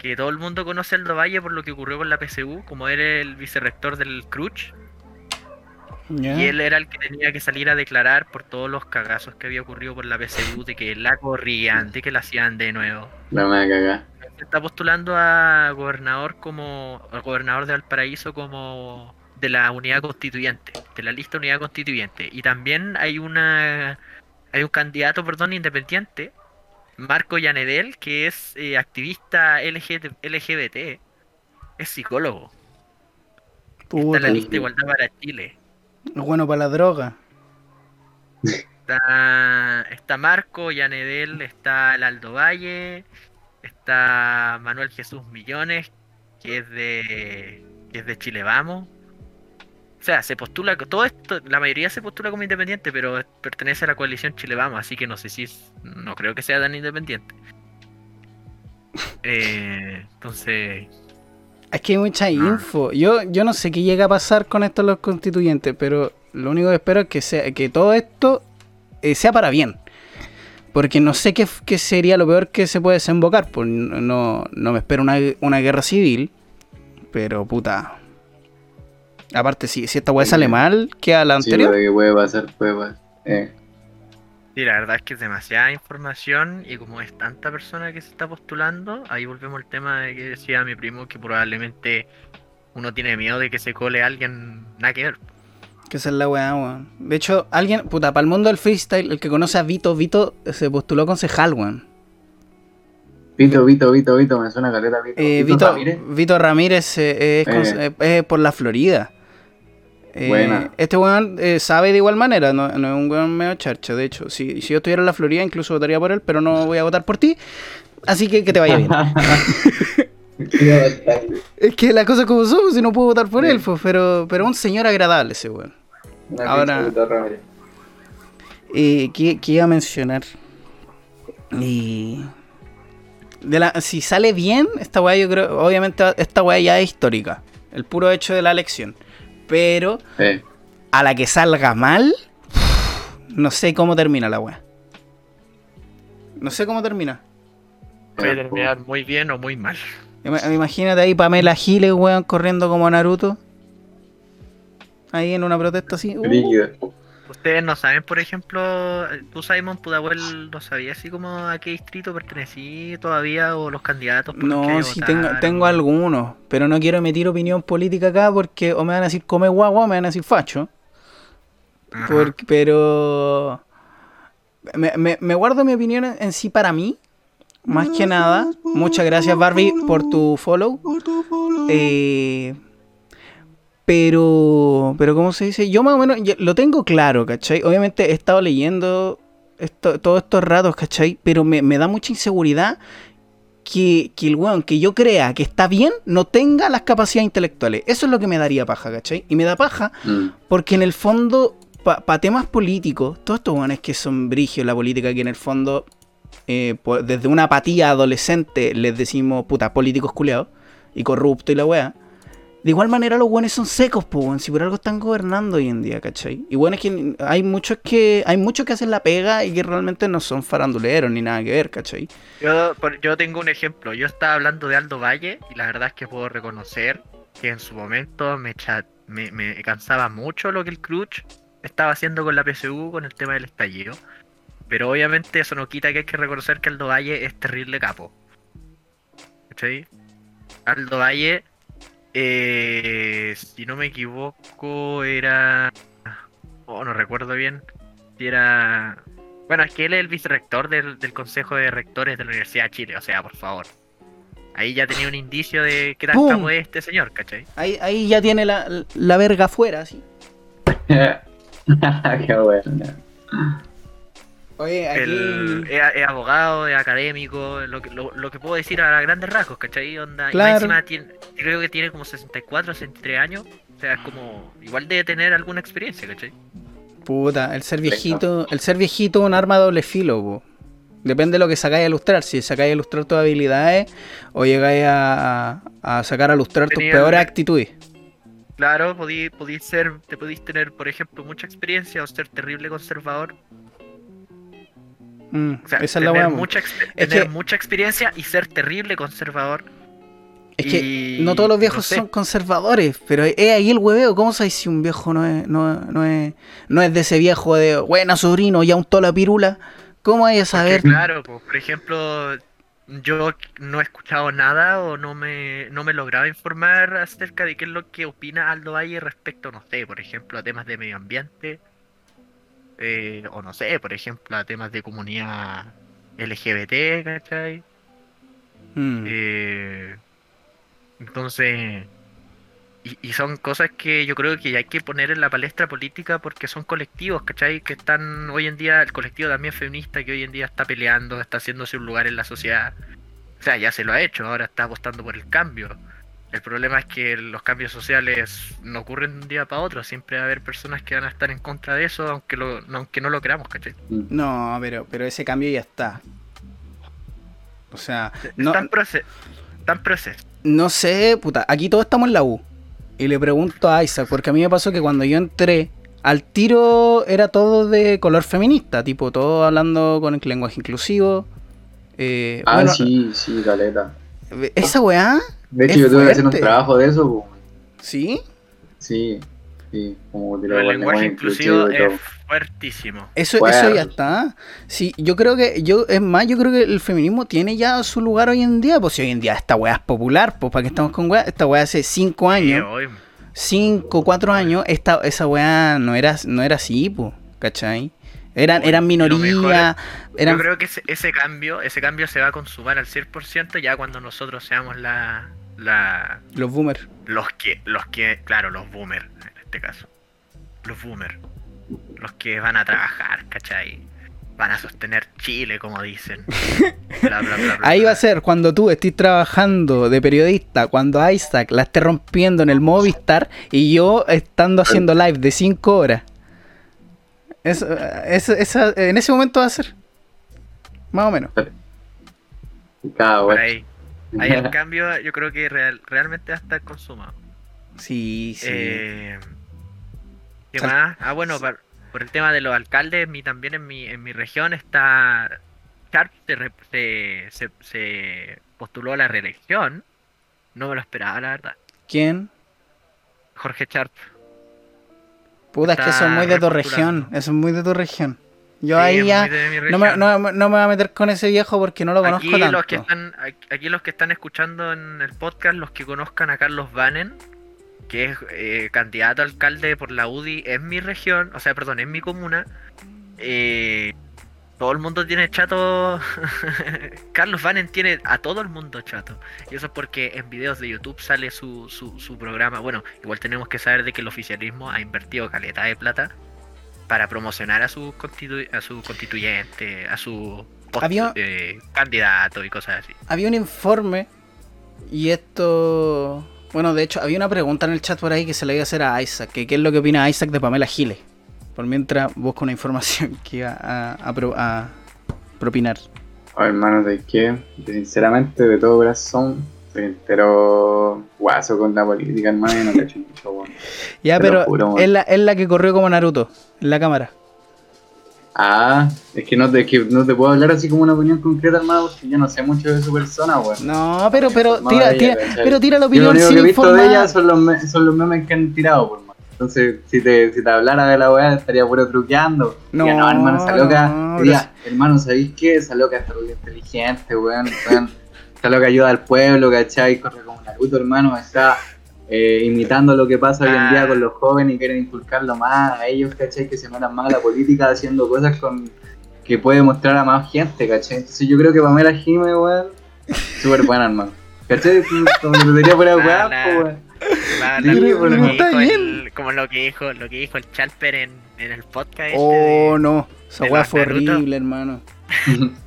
que todo el mundo conoce a Aldo Valle por lo que ocurrió con la PSU, como era el vicerrector del CRUCH, Ya. y él era el que tenía que salir a declarar por todos los cagazos que había ocurrido por la PSU, de que la corrían, de que la hacían de nuevo. La me. Se está postulando a gobernador como al gobernador de Valparaíso como de la unidad constituyente, de la lista unidad constituyente. Y también hay una hay un candidato, perdón, independiente, Marco Yanedel, que es eh, activista LG LGBT, es psicólogo. Está en la lista de igualdad para Chile. es bueno para la droga. Está, está Marco Yanedel, está el Aldo Valle, está Manuel Jesús Millones, que es de que es de Chile Vamos. O sea, se postula, todo esto, la mayoría se postula como independiente, pero pertenece a la coalición Chile Vamos, así que no sé si es- no creo que sea tan independiente. Eh, entonces, Es que hay mucha Ah. info. Yo, yo no sé qué llega a pasar con esto de los constituyentes, pero lo único que espero es que, sea, que todo esto eh, sea para bien. Porque no sé qué, qué sería lo peor que se puede desembocar. Pues no, no me espero una, una guerra civil. Pero puta. Aparte, si, si esta weá sale mal, queda la Sí, anterior. pero que puede pasar, puede pasar. Eh, sí, la verdad es que es demasiada información y como es tanta persona que se está postulando, ahí volvemos al tema de que decía mi primo que probablemente uno tiene miedo de que se cole alguien nada que ver. Que esa es la weá, weón. De hecho, alguien, puta, para el mundo del freestyle, el que conoce a Vito, Vito se postuló concejal, weón. Vito, Vito, Vito, Vito, me suena caleta Vito. Eh, Vito Vito, Ramírez. Vito Ramírez eh, es, Eh. eh, es por la Florida. Eh, Buena. Este weón eh, sabe de igual manera, no, no es un weón medio charcha, de hecho. Si, si yo estuviera en la Florida, incluso votaría por él, pero no voy a votar por ti. Así que que te vaya bien. es que la cosa es como somos, si no puedo votar por él, pues, pero, pero un señor agradable ese weón. Una Ahora-. Eh, ¿qué, qué iba a mencionar? Y... De la, si sale bien, esta weá yo creo, obviamente esta weá ya es histórica. El puro hecho de la elección. Pero Eh, a la que salga mal, no sé cómo termina la weá. No sé cómo termina. Puede terminar muy bien o muy mal. Ima- Imagínate ahí Pamela Giles, weón, corriendo como Naruto. Ahí en una protesta así. uh. Ustedes no saben, por ejemplo, tú Simon Pudahuel no sabías así como a qué distrito pertenecí todavía o los candidatos. por los No, sí tengo, votaron? tengo algunos, pero no quiero emitir opinión política acá porque o me van a decir come guagua o me van a decir facho. Por- pero me, me- me guardo mi opinión en, en sí para mí. Más que nada. Muchas gracias Barbie por tu follow. Eh, pero, pero ¿cómo se dice? Yo más o menos lo tengo claro, ¿cachai? Obviamente he estado leyendo esto, todos estos ratos, ¿cachai? Pero me, me da mucha inseguridad que, que el weón que yo crea que está bien no tenga las capacidades intelectuales. Eso es lo que me daría paja, ¿cachai? Y me da paja Mm. porque en el fondo, para temas políticos, todos estos buenos que son brigios la política, que en el fondo, eh, desde una apatía adolescente les decimos, puta, políticos culeados y corruptos y la weá. De igual manera los buenos son secos, weón, si por algo están gobernando hoy en día, ¿cachai? Y bueno, es que hay muchos que hay muchos que hacen la pega y que realmente no son faranduleros ni nada que ver, ¿cachai? Yo, yo tengo un ejemplo. Yo estaba hablando de Aldo Valle y la verdad es que puedo reconocer que en su momento me, me cansaba mucho lo que el Crutch estaba haciendo con la PSU con el tema del estallido. Pero obviamente eso no quita que hay que reconocer que Aldo Valle es terrible capo. ¿Cachai? Aldo Valle, eh, si no me equivoco, era... Oh, no recuerdo bien. Si era... Bueno, es que él es el vicerrector del, del Consejo de Rectores de la Universidad de Chile, o sea, por favor. Ahí ya tenía un indicio de qué tan capo es este señor, ¿cachai? Ahí, ahí ya tiene la, la verga afuera, así. Qué bueno. Oye, aquí... El- es, es abogado, es académico, lo que, lo, lo que puedo decir a grandes rasgos, ¿cachai? Onda, Claro. encima tiene, creo que tiene como 64, 63 años, o sea, es como, igual debe tener alguna experiencia, ¿cachai? Puta, el ser viejito, el ser viejito es un arma a doble filo, po. Depende de lo que sacáis a ilustrar. Si sacáis a ilustrar tus habilidades o llegáis a, a sacar a ilustrar tus peores actitudes. Claro, podí, podí ser, te podéis tener, por ejemplo, mucha experiencia o ser terrible conservador. Mm, O sea, esa es la tener, weá. mucha, Es tener que- mucha experiencia y ser terrible conservador. Es que y- no todos los no viejos sé. son conservadores, pero es ahí el hueveo. ¿Cómo sabes si un viejo no es, no, no es, no es de ese viejo de buena sobrino, ya untó la pirula? ¿Cómo hay a Porque, saber? claro, pues, por ejemplo, yo no he escuchado nada o no me, no me lograba informar acerca de qué es lo que opina Aldo Valle respecto, no sé, por ejemplo, a temas de medio ambiente. Eh, o no sé, por ejemplo, a temas de comunidad LGBT, ¿cachai? Mm. Eh, entonces, y, y son cosas que yo creo que hay que poner en la palestra política porque son colectivos, ¿cachai? Que están hoy en día, el colectivo también feminista que hoy en día está peleando, está haciéndose un lugar en la sociedad. O sea, ya se lo ha hecho, ahora está apostando por el cambio. El problema es que los cambios sociales no ocurren de un día para otro, siempre va a haber personas que van a estar en contra de eso, aunque, lo, aunque no lo creamos, ¿cachai? No, pero, pero ese cambio ya está. O sea, no, Está en proceso. Está en proceso. no sé, puta, aquí todos estamos en la U. Y le pregunto a Isaac, porque a mí me pasó que cuando yo entré, al tiro era todo de color feminista, tipo, todo hablando con el lenguaje inclusivo. Eh, Ah, bueno, sí, sí, caleta. esa weá, De hecho, Es yo tuve que hacer un trabajo de eso. ¿sí? Sí, sí, como de Pero el lenguaje inclusivo es fuertísimo. Eso, eso ya está. Sí, yo creo que, yo, es más, yo creo que el feminismo tiene ya su lugar hoy en día. Pues si hoy en día esta weá es popular, pues para que estamos con weá, esta weá hace cinco Sí, años, hoy- cinco, cuatro años, esta, esa weá no era, no era así, pues, ¿cachai? Eran, eran minoría, eran, Yo creo que ese, ese cambio, ese cambio se va a consumar al 100% ya cuando nosotros seamos la, la los boomers. los que los que, claro, los boomers en este caso. Los boomers. Los que van a trabajar, ¿cachai? Van a sostener Chile, como dicen. Bla, bla, bla, bla, Ahí bla. va a ser cuando tú estés trabajando de periodista, cuando Isaac la esté rompiendo en el Movistar y yo estando haciendo live de 5 horas. Eso, eso- esa- en ese momento va a ser. Más o menos. Cada Por weá. Ahí. El cambio yo creo que real- realmente va a estar consumado. Sí, sí. Eh, ¿Qué Sal- más? Ah, bueno, por, por el tema de los alcaldes, mi, también en mi, en mi región está. Sharp se, re- se, se, se postuló a la reelección. No me lo esperaba, la verdad. ¿Quién? Jorge Sharp. Puta, es que eso es muy de tu región. Eso es muy de tu región. Yo Sí, ahí ya no me, no, no me voy a meter con ese viejo porque no lo conozco aquí tanto. los que están aquí- los que están escuchando en el podcast los que conozcan a Carlos Banen que es eh, candidato a alcalde por la UDI en mi región o sea perdón en mi comuna eh, todo el mundo tiene chato. Carlos Banen tiene a todo el mundo chato. Y eso es porque en videos de YouTube sale su, su, su programa. Bueno igual tenemos que saber de que el oficialismo ha invertido caleta de plata para promocionar a su constitu- a su constituyente a su post- Había- eh, candidato y cosas así. Había un informe y esto... Bueno, de hecho, había una pregunta en el chat por ahí que se le iba a hacer a Isaac. Que ¿Qué es lo que opina Isaac de Pamela Giles? Por mientras busco una información que iba a, a, pro- a propinar. Oh, hermano, ¿de qué? Sinceramente, de todo corazón, soy entero guaso con la política, hermano, y no cacho mucho, weón. Ya, Te pero juro, es, la, es la que corrió como Naruto en la cámara. Ah, es que no te, que no te puedo hablar así como una opinión concreta, hermano, porque yo no sé mucho de su persona, weón. No, pero, pero, tira, ella, tira, pero tira la Yo lo opinión único sin que he visto de ella son los, me- son los memes que han tirado, por más. Entonces, si te, si te hablara de la weá, estaría puro truqueando. No, Diría, no, hermano, esa loca. no, diría, hermano, ¿sabéis qué? Esa loca está muy inteligente, weón. weón. Esa loca ayuda al pueblo, ¿cachai? Corre como Naruto, hermano. Está eh, imitando lo que pasa hoy en día Ah. con los jóvenes y quieren inculcarlo más a ellos, ¿cachai? Que se metan más a la política haciendo cosas con que puede mostrar a más gente, ¿cachai? Entonces yo creo que Pamela Jime, weón, súper buena, hermano. ¿Cachai? Como que fuera weón. Lo que está dijo bien. el, como lo que dijo lo que dijo el Chalper en, en el podcast este Oh, de- no. Esa weá fue Naruto. horrible, hermano.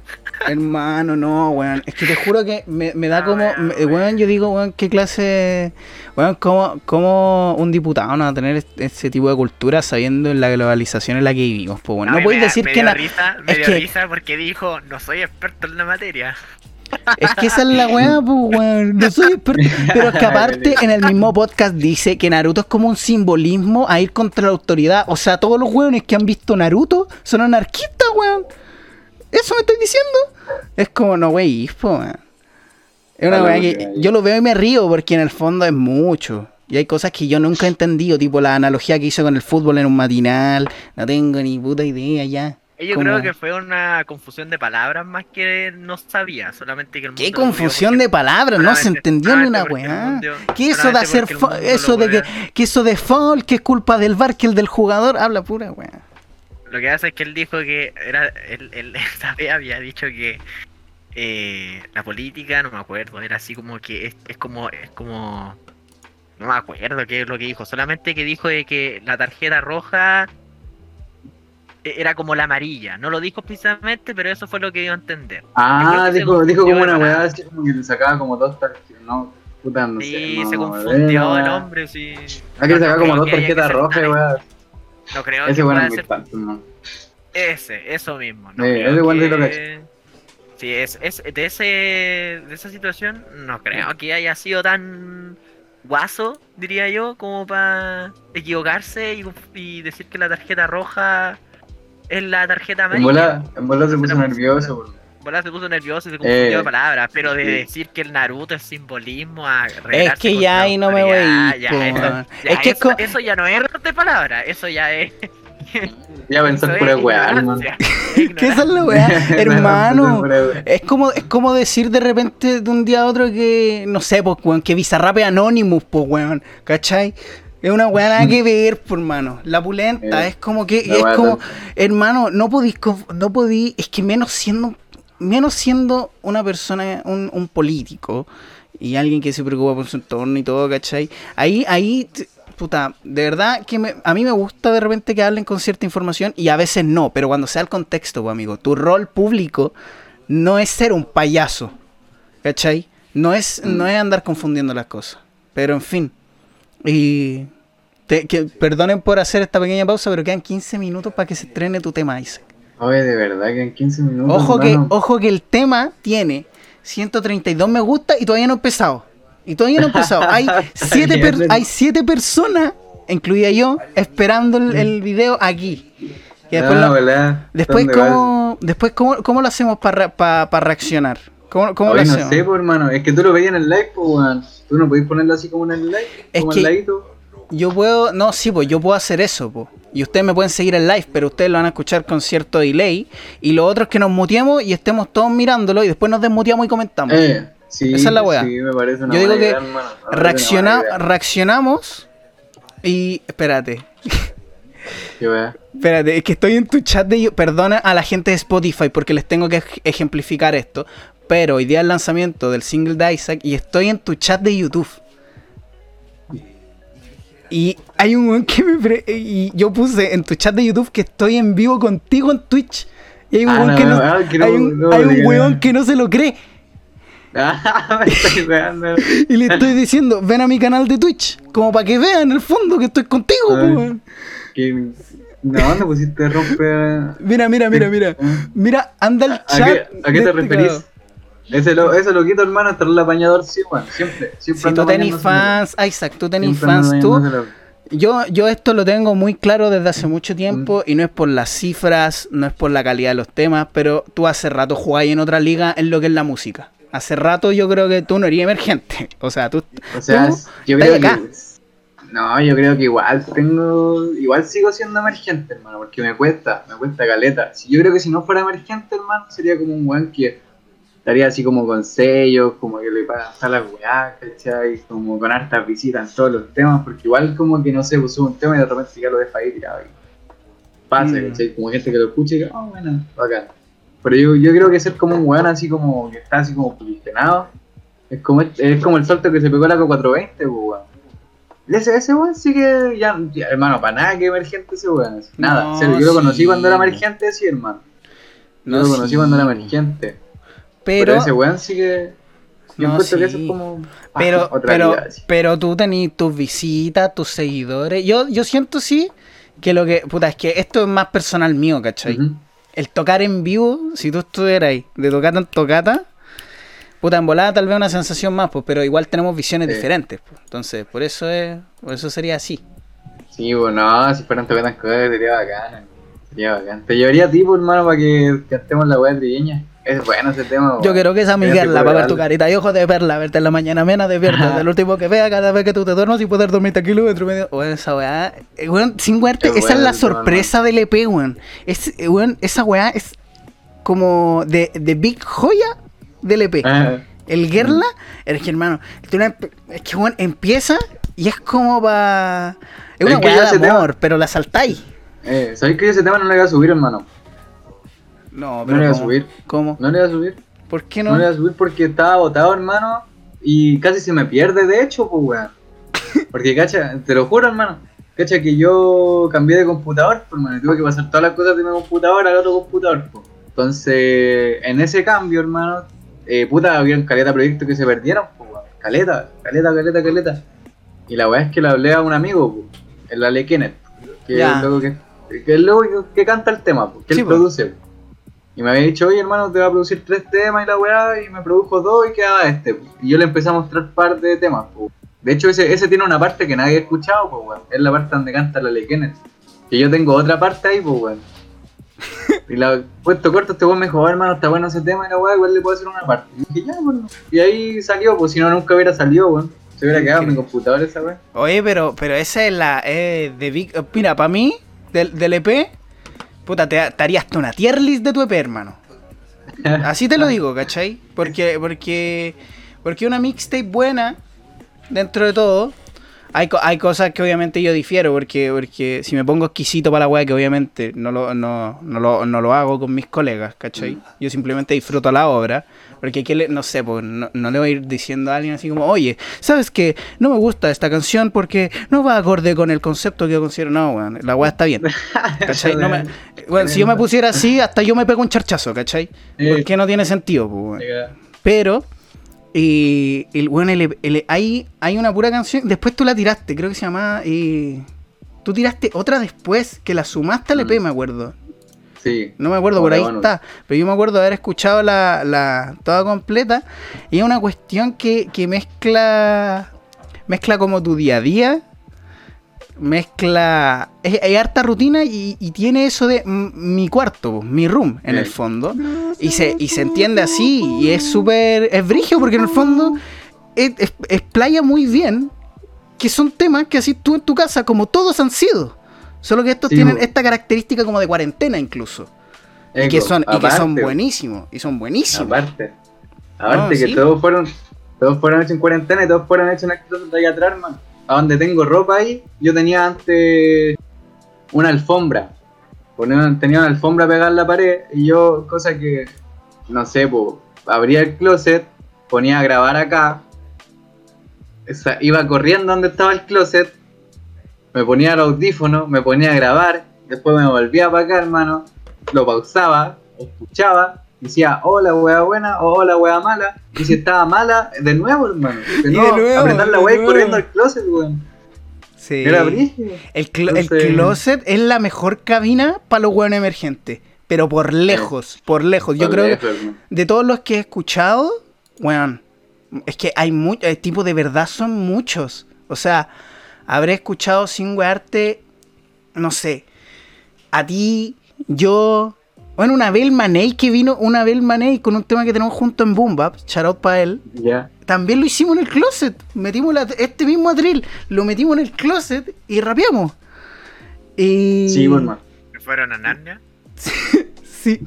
Hermano, no, weón. Es que te juro que me, me da Ah, como. weón, me- weón. yo digo, weón, qué clase. Weón, ¿cómo, cómo un diputado no va a tener ese tipo de cultura sabiendo en la globalización en la que vivimos? Pues, weón. No mí podéis decir me que. risa, me es que- risa porque dijo, no soy experto en la materia. Es que esa es la weá, pues, weón. No soy experto. Pero es que aparte, en el mismo podcast dice que Naruto es como un simbolismo a ir contra la autoridad. O sea, todos los weones que han visto Naruto son anarquistas, weón. Eso me estoy diciendo. Es como, no, wey, po, weón. Es una weá que yo lo veo y me río porque en el fondo es mucho. Y hay cosas que yo nunca he entendido, tipo la analogía que hizo con el fútbol en un matinal. No tengo ni puta idea ya. Yo creo que fue una confusión de palabras más que no sabía, solamente que el mundo Qué confusión de palabras, no se entendió ni una weá. mundo- ¿Qué eso de hacer eso de que, que eso de foul, que es culpa del bar que el del jugador? Habla pura weá. Lo que hace es que él dijo que era él, él vez había dicho que eh, la política, no me acuerdo, era así como que es, es como es como no me acuerdo qué es lo que dijo, solamente que dijo de que la tarjeta roja e- era como la amarilla, no lo dijo precisamente, pero eso fue lo que dio a entender. Ah, que dijo, dijo como una weá así como que le sacaba como dos tarjetas, no, puta, no sé. Sí, no, se confundió el hombre, sí. Hay que No, no sacar como dos que que tarjetas rojas, weá. No creo Ese que pueda ser. Ese, eso mismo. No Eh, ese igual que- lo cacho. Sí, es, es de ese de esa situación no creo que haya sido tan guaso, diría yo, como para equivocarse y, y decir que la tarjeta roja es la tarjeta En amarilla. bola, en bola se puso nervioso, Bola se puso nervioso y se confundió Eh, de palabras, pero de decir que el Naruto es simbolismo a Es que ya ahí no me voy a autoridad, ir, ya, po, eso- ya, Es que es eso, ya no es error de palabras, eso ya es Ya pensar pura weá, hermano. ¿Qué es la weá? Hermano. Es como, es como decir de repente de un día a otro que, no sé, pues, weón, que Bizarrap es Anonymous, pues, weón, ¿cachai? Es una weá nada que ver, pues, hermano. La pulenta Eh, es como que, es como, hermano, no podís, no podís, es que menos siendo, menos siendo una persona, un, un político y alguien que se preocupa por su entorno y todo, ¿cachai? Ahí, ahí, puta, de verdad que me- a mí me gusta de repente que hablen con cierta información y a veces no, pero cuando sea el contexto, pues, amigo, tu rol público no es ser un payaso, ¿cachai? No es, Mm. no es andar confundiendo las cosas, pero en fin. Y te- que, perdonen por hacer esta pequeña pausa, pero quedan 15 minutos para que se estrene tu tema, Isaac. Oye, de verdad que en 15 minutos. Ojo que, ojo que el tema tiene 132 me gusta y todavía no ha empezado. Y todavía no ha empezado. Hay siete, per- hay siete personas, incluida yo, esperando el, el video aquí. Y después, Ah, lo- después. ¿cómo, después ¿cómo, cómo lo hacemos para reaccionar? ¿Cómo, cómo lo Oye, no hacemos? sé, pues, hermano. Es que tú lo veías en el live, pues. Tú no podés ponerlo así como en el live. Es como que- ladito. Yo puedo, no, sí, pues yo puedo hacer eso, pues. Y ustedes me pueden seguir en live, pero ustedes lo van a escuchar con cierto delay. Y lo otro es que nos muteemos y estemos todos mirándolo y después nos desmuteamos y comentamos. Eh, sí. Esa es la weá. Sí, me parece una Yo digo que idea, Reacciona, una reaccionamos y espérate, Qué espérate, es que estoy en tu chat de perdona a la gente de Spotify porque les tengo que ej- ejemplificar esto, pero hoy día es el lanzamiento del single de Isaac y estoy en tu chat de YouTube. Y hay un weón que me pre- y yo puse en tu chat de YouTube que estoy en vivo contigo en Twitch. Y hay un Ah, weón no, que no, ah, no- hay un, no, hay un diga. weón que no se lo cree. Ah, me estoy weando. Y le estoy diciendo, ven a mi canal de Twitch, como para que vean en el fondo que estoy contigo, weón. No, no pusiste rompe. Mira, mira, mira, mira. Mira, anda el ¿A chat. qué, a qué te este referís? Ese lo, ese hermano, hasta el apañador, sí, weón. Siempre, siempre. Si tú tenés fans, Isaac, tú tenés fans, tú. Yo, yo esto lo tengo muy claro desde hace mucho tiempo Mm. y no es por las cifras, no es por la calidad de los temas, pero tú hace rato jugás en otra liga en lo que es la música. Hace rato yo creo que tú no eres emergente. O sea, tú, O sea, tú yo creo acá. que. No, yo creo que igual tengo. Igual sigo siendo emergente, hermano, porque me cuesta, me cuesta caleta. Si yo creo que si no fuera emergente, hermano, sería como un weón que estaría así como con sellos, como que le pasa las weá, ¿cachai? Como con hartas visitas en todos los temas, porque igual como que no sé, pues sube un tema y de repente ya lo deja ahí tirado. Pasa. ¿cachai? Como gente que lo escucha y que, oh, bueno, bacán. Pero yo, yo creo que ser como un weón así como que está así como posicionado, es como, es como el salto que se pegó la C420, pues, weón. Ese, ese weón sí que ya, ya, hermano, para nada que emergente ese weón. Nada, No, yo lo conocí sí. cuando era emergente, sí, hermano. Yo No, lo conocí sí. cuando era emergente. Pero, ese weón sí que. Yo No, encuentro que sí. eso es como. ah, pero, pero, vida, pero tú tenés tus visitas, tus seguidores. Yo, yo siento sí que lo que. Puta, es que esto es más personal mío, ¿cachai? El tocar en vivo, si tú estuvieras ahí, de tocata en tocata, puta, en volada tal vez una sensación más, pues, pero igual tenemos visiones Sí. diferentes. pues. Entonces, por eso es, por eso sería así. Sí, bueno, si fueran tocatas cosas sería bacán. Sería bacán. Te llevaría a ti, pues, hermano, para que cantemos la weá trigueña. Es bueno ese tema. Yo quiero que esa Miguel la puede para ver tu carita y ojos de perla, verte en la mañana mena despierta. El último que vea cada vez que tú te duermes y poder dormirte kilómetro medio. Weón, esa weá. eh, weón, sin Es esa es bueno la sorpresa del EP, weón. Es, eh, weón, esa weá es como de, de big joya del EP. El Gerla, es que hermano, es que weón, empieza y es como pa. Es una weá de tema- amor, pero la saltáis. eh, ¿Sabéis que ese tema no lo iba a subir, hermano? No, No pero. le iba a subir. ¿Cómo? No lo iba a subir. ¿Por qué No, no? lo iba a subir porque estaba botado, hermano. Y casi se me pierde, de hecho, pues, weón. Porque, cacha, te lo juro, hermano. Cacha que yo cambié de computador, pues, hermano. Tuve que pasar todas las cosas de mi computador al otro computador, pues. Entonces, en ese cambio, hermano, eh, puta, había caleta proyectos que se perdieron, pues, weón. Caleta, caleta, caleta, caleta. Y la weá es que le hablé a un amigo, pues, el Ale Kenneth, que es el loco que, que es el loco que, que canta el tema, pues, que Sí, él pues. produce. pues. Y me había dicho, oye hermano, te va a producir tres temas y la weá, y me produjo dos y quedaba este. Y yo le empecé a mostrar par de temas. pues. De hecho, ese, ese tiene una parte que nadie ha escuchado, pues weón. Es la parte donde canta la Ley Kenneth. Que yo tengo otra parte ahí, pues weón. Y la puesto corto, este weón me dijo, "Oh, hermano, está bueno ese tema y la weá, igual le puedo hacer una parte. Y dije, ya, bueno. Y ahí salió, pues si no, nunca hubiera salido, weón. Se hubiera quedado en mi computador esa weá. Oye, pero, pero esa es la. eh, de Big. Mira, para mí, del, del EP, puta, te, te haría hasta una tier list de tu EP, hermano. Así te lo digo, ¿cachai? Porque, porque, porque una mixtape buena, dentro de todo, hay, hay cosas que obviamente yo difiero, porque, porque si me pongo exquisito para la weá, que obviamente no lo, no, no lo, no lo hago con mis colegas, ¿cachai? Yo simplemente disfruto la obra, porque aquí le- no sé, pues no, no le voy a ir diciendo a alguien así como, oye, ¿sabes qué? No me gusta esta canción porque no va acorde con el concepto que yo considero. No, weón, la weá está bien. ¿Cachai? No me- bueno, si yo me pusiera así, hasta yo me pego un charchazo, ¿cachai? Porque no tiene sentido, pues, weón. Pero, y, el, bueno, el- el- hay, hay una pura canción. Después tú la tiraste, creo que se llama. eh, tú tiraste otra después, que la sumaste al EP, Mm. me acuerdo. Sí. No me acuerdo, por ahí está. Pero yo me acuerdo de haber escuchado la, la toda completa. Y es una cuestión que, que mezcla. Mezcla como tu día a día. Mezcla. es- Hay harta rutina y, y tiene eso de mi cuarto, mi room, en Sí. el fondo. Y se, y se entiende así. Y es súper. Es brigio porque en el fondo. Es, es- explaya muy bien. Que son temas que así tú en tu casa, como todos han sido. Solo que estos Sí, tienen esta característica como de cuarentena incluso. Y que son, y que son buenísimos. Y son buenísimos. Aparte. Aparte No, que sí. todos fueron todos fueron hechos en cuarentena y todos fueron hechos en actitud de ahí atrás, hermano. A donde tengo ropa ahí, yo tenía antes una alfombra. Tenía una alfombra pegada en la pared y yo, cosa que, no sé, abría el closet, ponía a grabar acá, iba corriendo donde estaba el closet, me ponía el audífono, me ponía a grabar, después me volvía para acá, hermano, lo pausaba, escuchaba, decía hola wea buena o hola wea mala, y si estaba mala, de nuevo, hermano, de de nuevo, apretar la de wea y corriendo al closet, weón. Sí. Era. El, el closet es la mejor cabina para los hueones emergentes. Pero por lejos, por lejos. Yo Por creo que lejos, de todos los que he escuchado, weón, es que hay muchos, tipo de verdad son muchos. O sea, habré escuchado sin wearte, no sé, a ti, yo, bueno, una Bel Maney que vino, una Bel Maney con un tema que tenemos junto en Boom Bap, shout out para él. Ya. También lo hicimos en el closet. Metimos la- este mismo atril, lo metimos en el closet y rapeamos. Y... Sí, pues, hermano. ¿Que fueron a Narnia? Sí.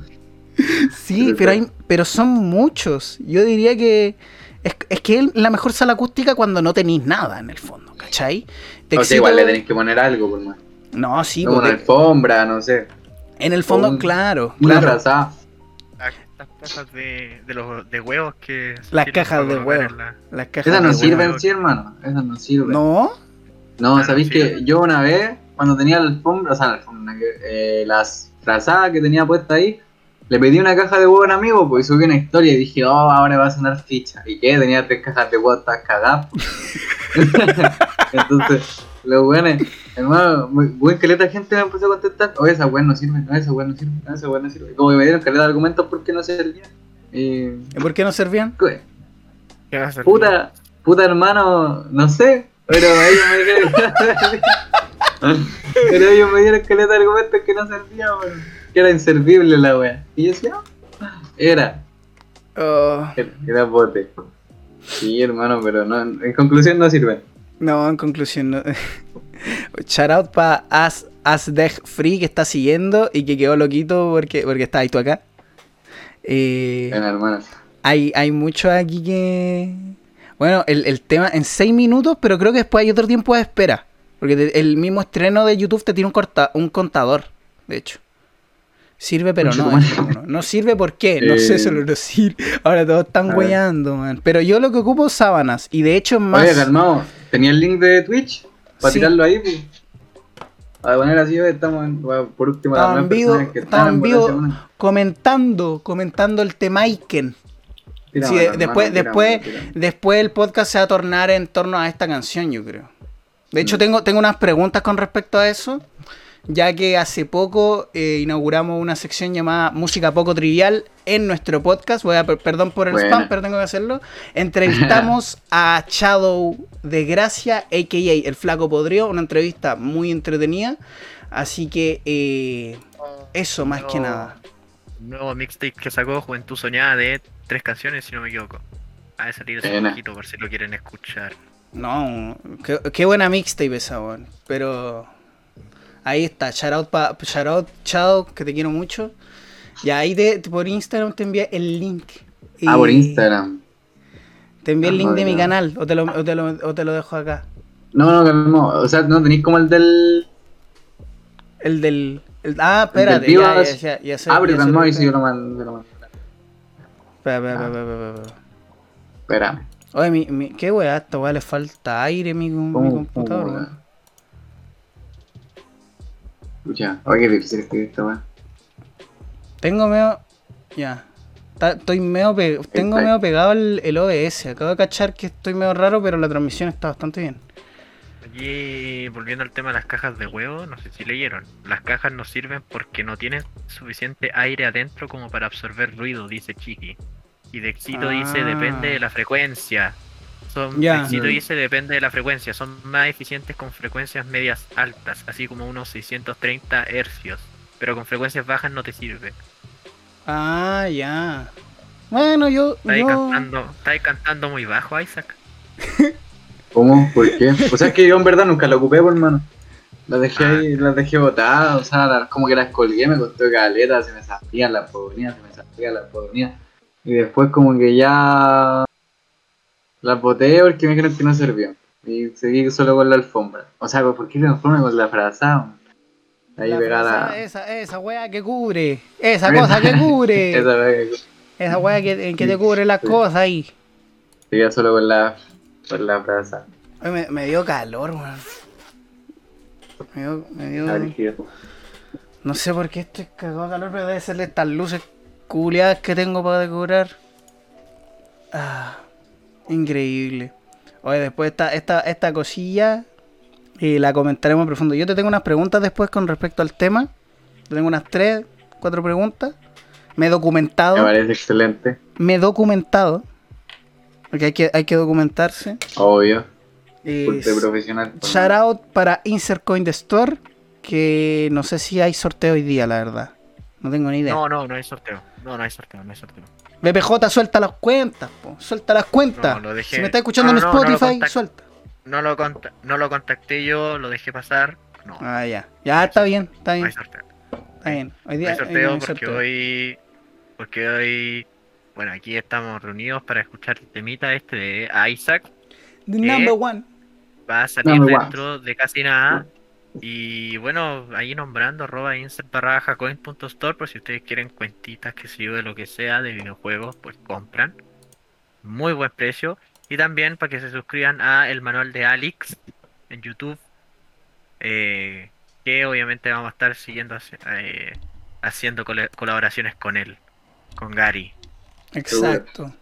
Sí, pero, hay, pero son muchos. Yo diría que es, es que es la mejor sala acústica cuando no tenéis nada en el fondo, ¿cachai? Te O sea, igual le tenéis que poner algo, por más. No, sí, Como una porque alfombra, no sé. En el fondo, un- claro, Una claro. Las- cajas de, de, los, de huevos que... Las cajas de huevos. la- Las cajas Esas no de sirven, sí, hermano. Esas no sirven. No, No, Ah, sabéis sí. que yo una vez, cuando tenía la alfombra, o sea, la alfombra, eh, las frazadas que tenía puesta ahí, le pedí una caja de huevo a un amigo, pues y subí una historia y dije, oh, ahora va a sonar ficha. ¿Y qué? Tenía tres cajas de huevo, estás cagado. Entonces, los buenos, hermano, muy- buen caleta gente me empezó a contestar, oh, esa weá no sirve, no, esa weá no sirve, no, esa weá no sirve. Como que me dieron caleta de argumentos por qué no servía. Y, ¿Y por qué no servían? puta, puta hermano, no sé, pero ellos me dijeron, pero ellos me dieron caleta de argumentos que no servía, weón, que era inservible la weá. Y yo decía, "Ah, era, Oh, era, era bote. Sí, hermano, pero no, en conclusión no sirve. No, en conclusión, no. Shout out para As, Asdeg Free que está siguiendo y que quedó loquito porque, porque está ahí tú acá. Eh, hermano. hay, hay mucho aquí que. Bueno, el, el tema en 6 minutos, pero creo que después hay otro tiempo de espera. Porque el mismo estreno de YouTube te tiene un, corta, un contador, de hecho. Sirve, pero no. no. No sirve, ¿por qué? No sé, Eh, solo no sirve. Ahora todos están weyando, man. Pero yo lo que ocupo es sábanas. Y de hecho es más. Oye, calmado, ¿tenía el link de Twitch? Para Sí. tirarlo ahí, pues. A poner así, estamos en, por último nuevas vivo, que están, vivo comentando, comentando el Temaiken. Tira Sí, mano, después, tira después, tira después el podcast se va a tornar en torno a esta canción, yo creo. De hecho, Mm. tengo, tengo unas preguntas con respecto a eso, ya que hace poco eh, inauguramos una sección llamada Música Poco Trivial en nuestro podcast. Voy a, per- perdón por el spam, pero tengo que hacerlo. Entrevistamos a Shadow de Gracia, a.k.a. El Flaco Podrido, una entrevista muy entretenida. Así que eh, eso más que Nuevo- nada. Nuevo mixtape que sacó Juventud Soñada de tres canciones, si no me equivoco. Ha de salir hace poquito por si lo quieren escuchar. No, qué, qué buena mixtape esa, weón. Pero ahí está, shout out, pa, shout out, Shadow, que te quiero mucho. Y ahí de, por Instagram te envié el link. Ah, por Y Instagram. Te envié el Ah, link de mi canal, o te, lo, o, te lo, o te lo dejo acá. No, no, calmado. O sea, no tenéis como el del. El del. el- ah, el del espérate, ya, ya, ya. Ah, calmado lo y yo lo mando. mando. Espera, espera, espera, espera, espera, espera. Espérame. Oye, mi, mi, qué weá, a esta weá le falta aire mi, mi ¿Cómo- computador, cómo, oye, qué difícil escribir esta weá. Tengo medio. Ya. Ta- Estoy medio pe- Tengo medio pegado el, el OBS. Acabo de cachar que estoy medio raro, pero la transmisión está bastante bien. Aquí, volviendo al tema de las cajas de huevo, no sé si leyeron. Las cajas no sirven porque no tienen suficiente aire adentro como para absorber ruido, dice Chiqui. Y Dexito dice Ah. depende de la frecuencia. Son, Ya. Dexito Mm. dice depende de la frecuencia. Son más eficientes con frecuencias medias altas, así como unos 630 hercios. Pero con frecuencias bajas no te sirve. Ah, ya. Bueno, yo. Está ahí yo... cantando, está cantando muy bajo, Isaac. ¿Cómo? ¿Por qué? O sea, es que yo en verdad nunca lo ocupé, por hermano. Las dejé ahí, las dejé botadas, o sea, como que las colgué, me costó caleta, se me salían las ponía, se me salían las ponía. Y después como que ya las boté porque me dijeron que no servían. Y seguí solo con la alfombra. O sea, ¿por qué la alfombra con la frazada? Ahí La pegada. esa, esa wea que cubre. Esa cosa que cubre. Esa vez Esa wea que, que te cubre las Sí. cosas ahí. seguía solo con la, con la frazada. Ay, me, me dio calor, weón. Me dio, me dio-. No sé por qué estoy cagado de calor, pero debe ser de estas luces culiadas que tengo para decorar. Ah, increíble. Oye, después esta, esta, esta cosilla y la comentaremos en profundo. Yo te tengo unas preguntas después con respecto al tema. Te tengo unas tres, cuatro preguntas. Me he Me documentado. parece excelente, Me he documentado. Porque hay que, hay que documentarse. obvio. Eh, profesional. Shout out para Insert Coin the Store. Que no sé si hay sorteo hoy día, la verdad. No tengo ni idea. No, no, no hay sorteo. No, no hay sorteo, no hay sorteo. BPJ, suelta las cuentas, po. Suelta las cuentas. No, lo dejé- Si me está escuchando No, en no, no lo Spotify, suelta. No lo, no lo contacté yo, lo dejé pasar. No, Ah, ya. Ya, está bien, está bien. hay sorteo. Está bien. Hoy No día hay hoy día sorteo hay porque sorteo. hoy. Porque hoy. Bueno, aquí estamos reunidos para escuchar el temita este de Isaac. The number one. Va a salir Number one. dentro de casi nada. Y bueno, ahí nombrando arroba insert barra baja coin punto store por si ustedes quieren cuentitas que se de lo que sea de videojuegos, pues compran. Muy buen precio. Y también para que se suscriban a el manual de Alex en YouTube. eh, que obviamente vamos a estar siguiendo eh, haciendo colaboraciones con él, con Gary. Exacto.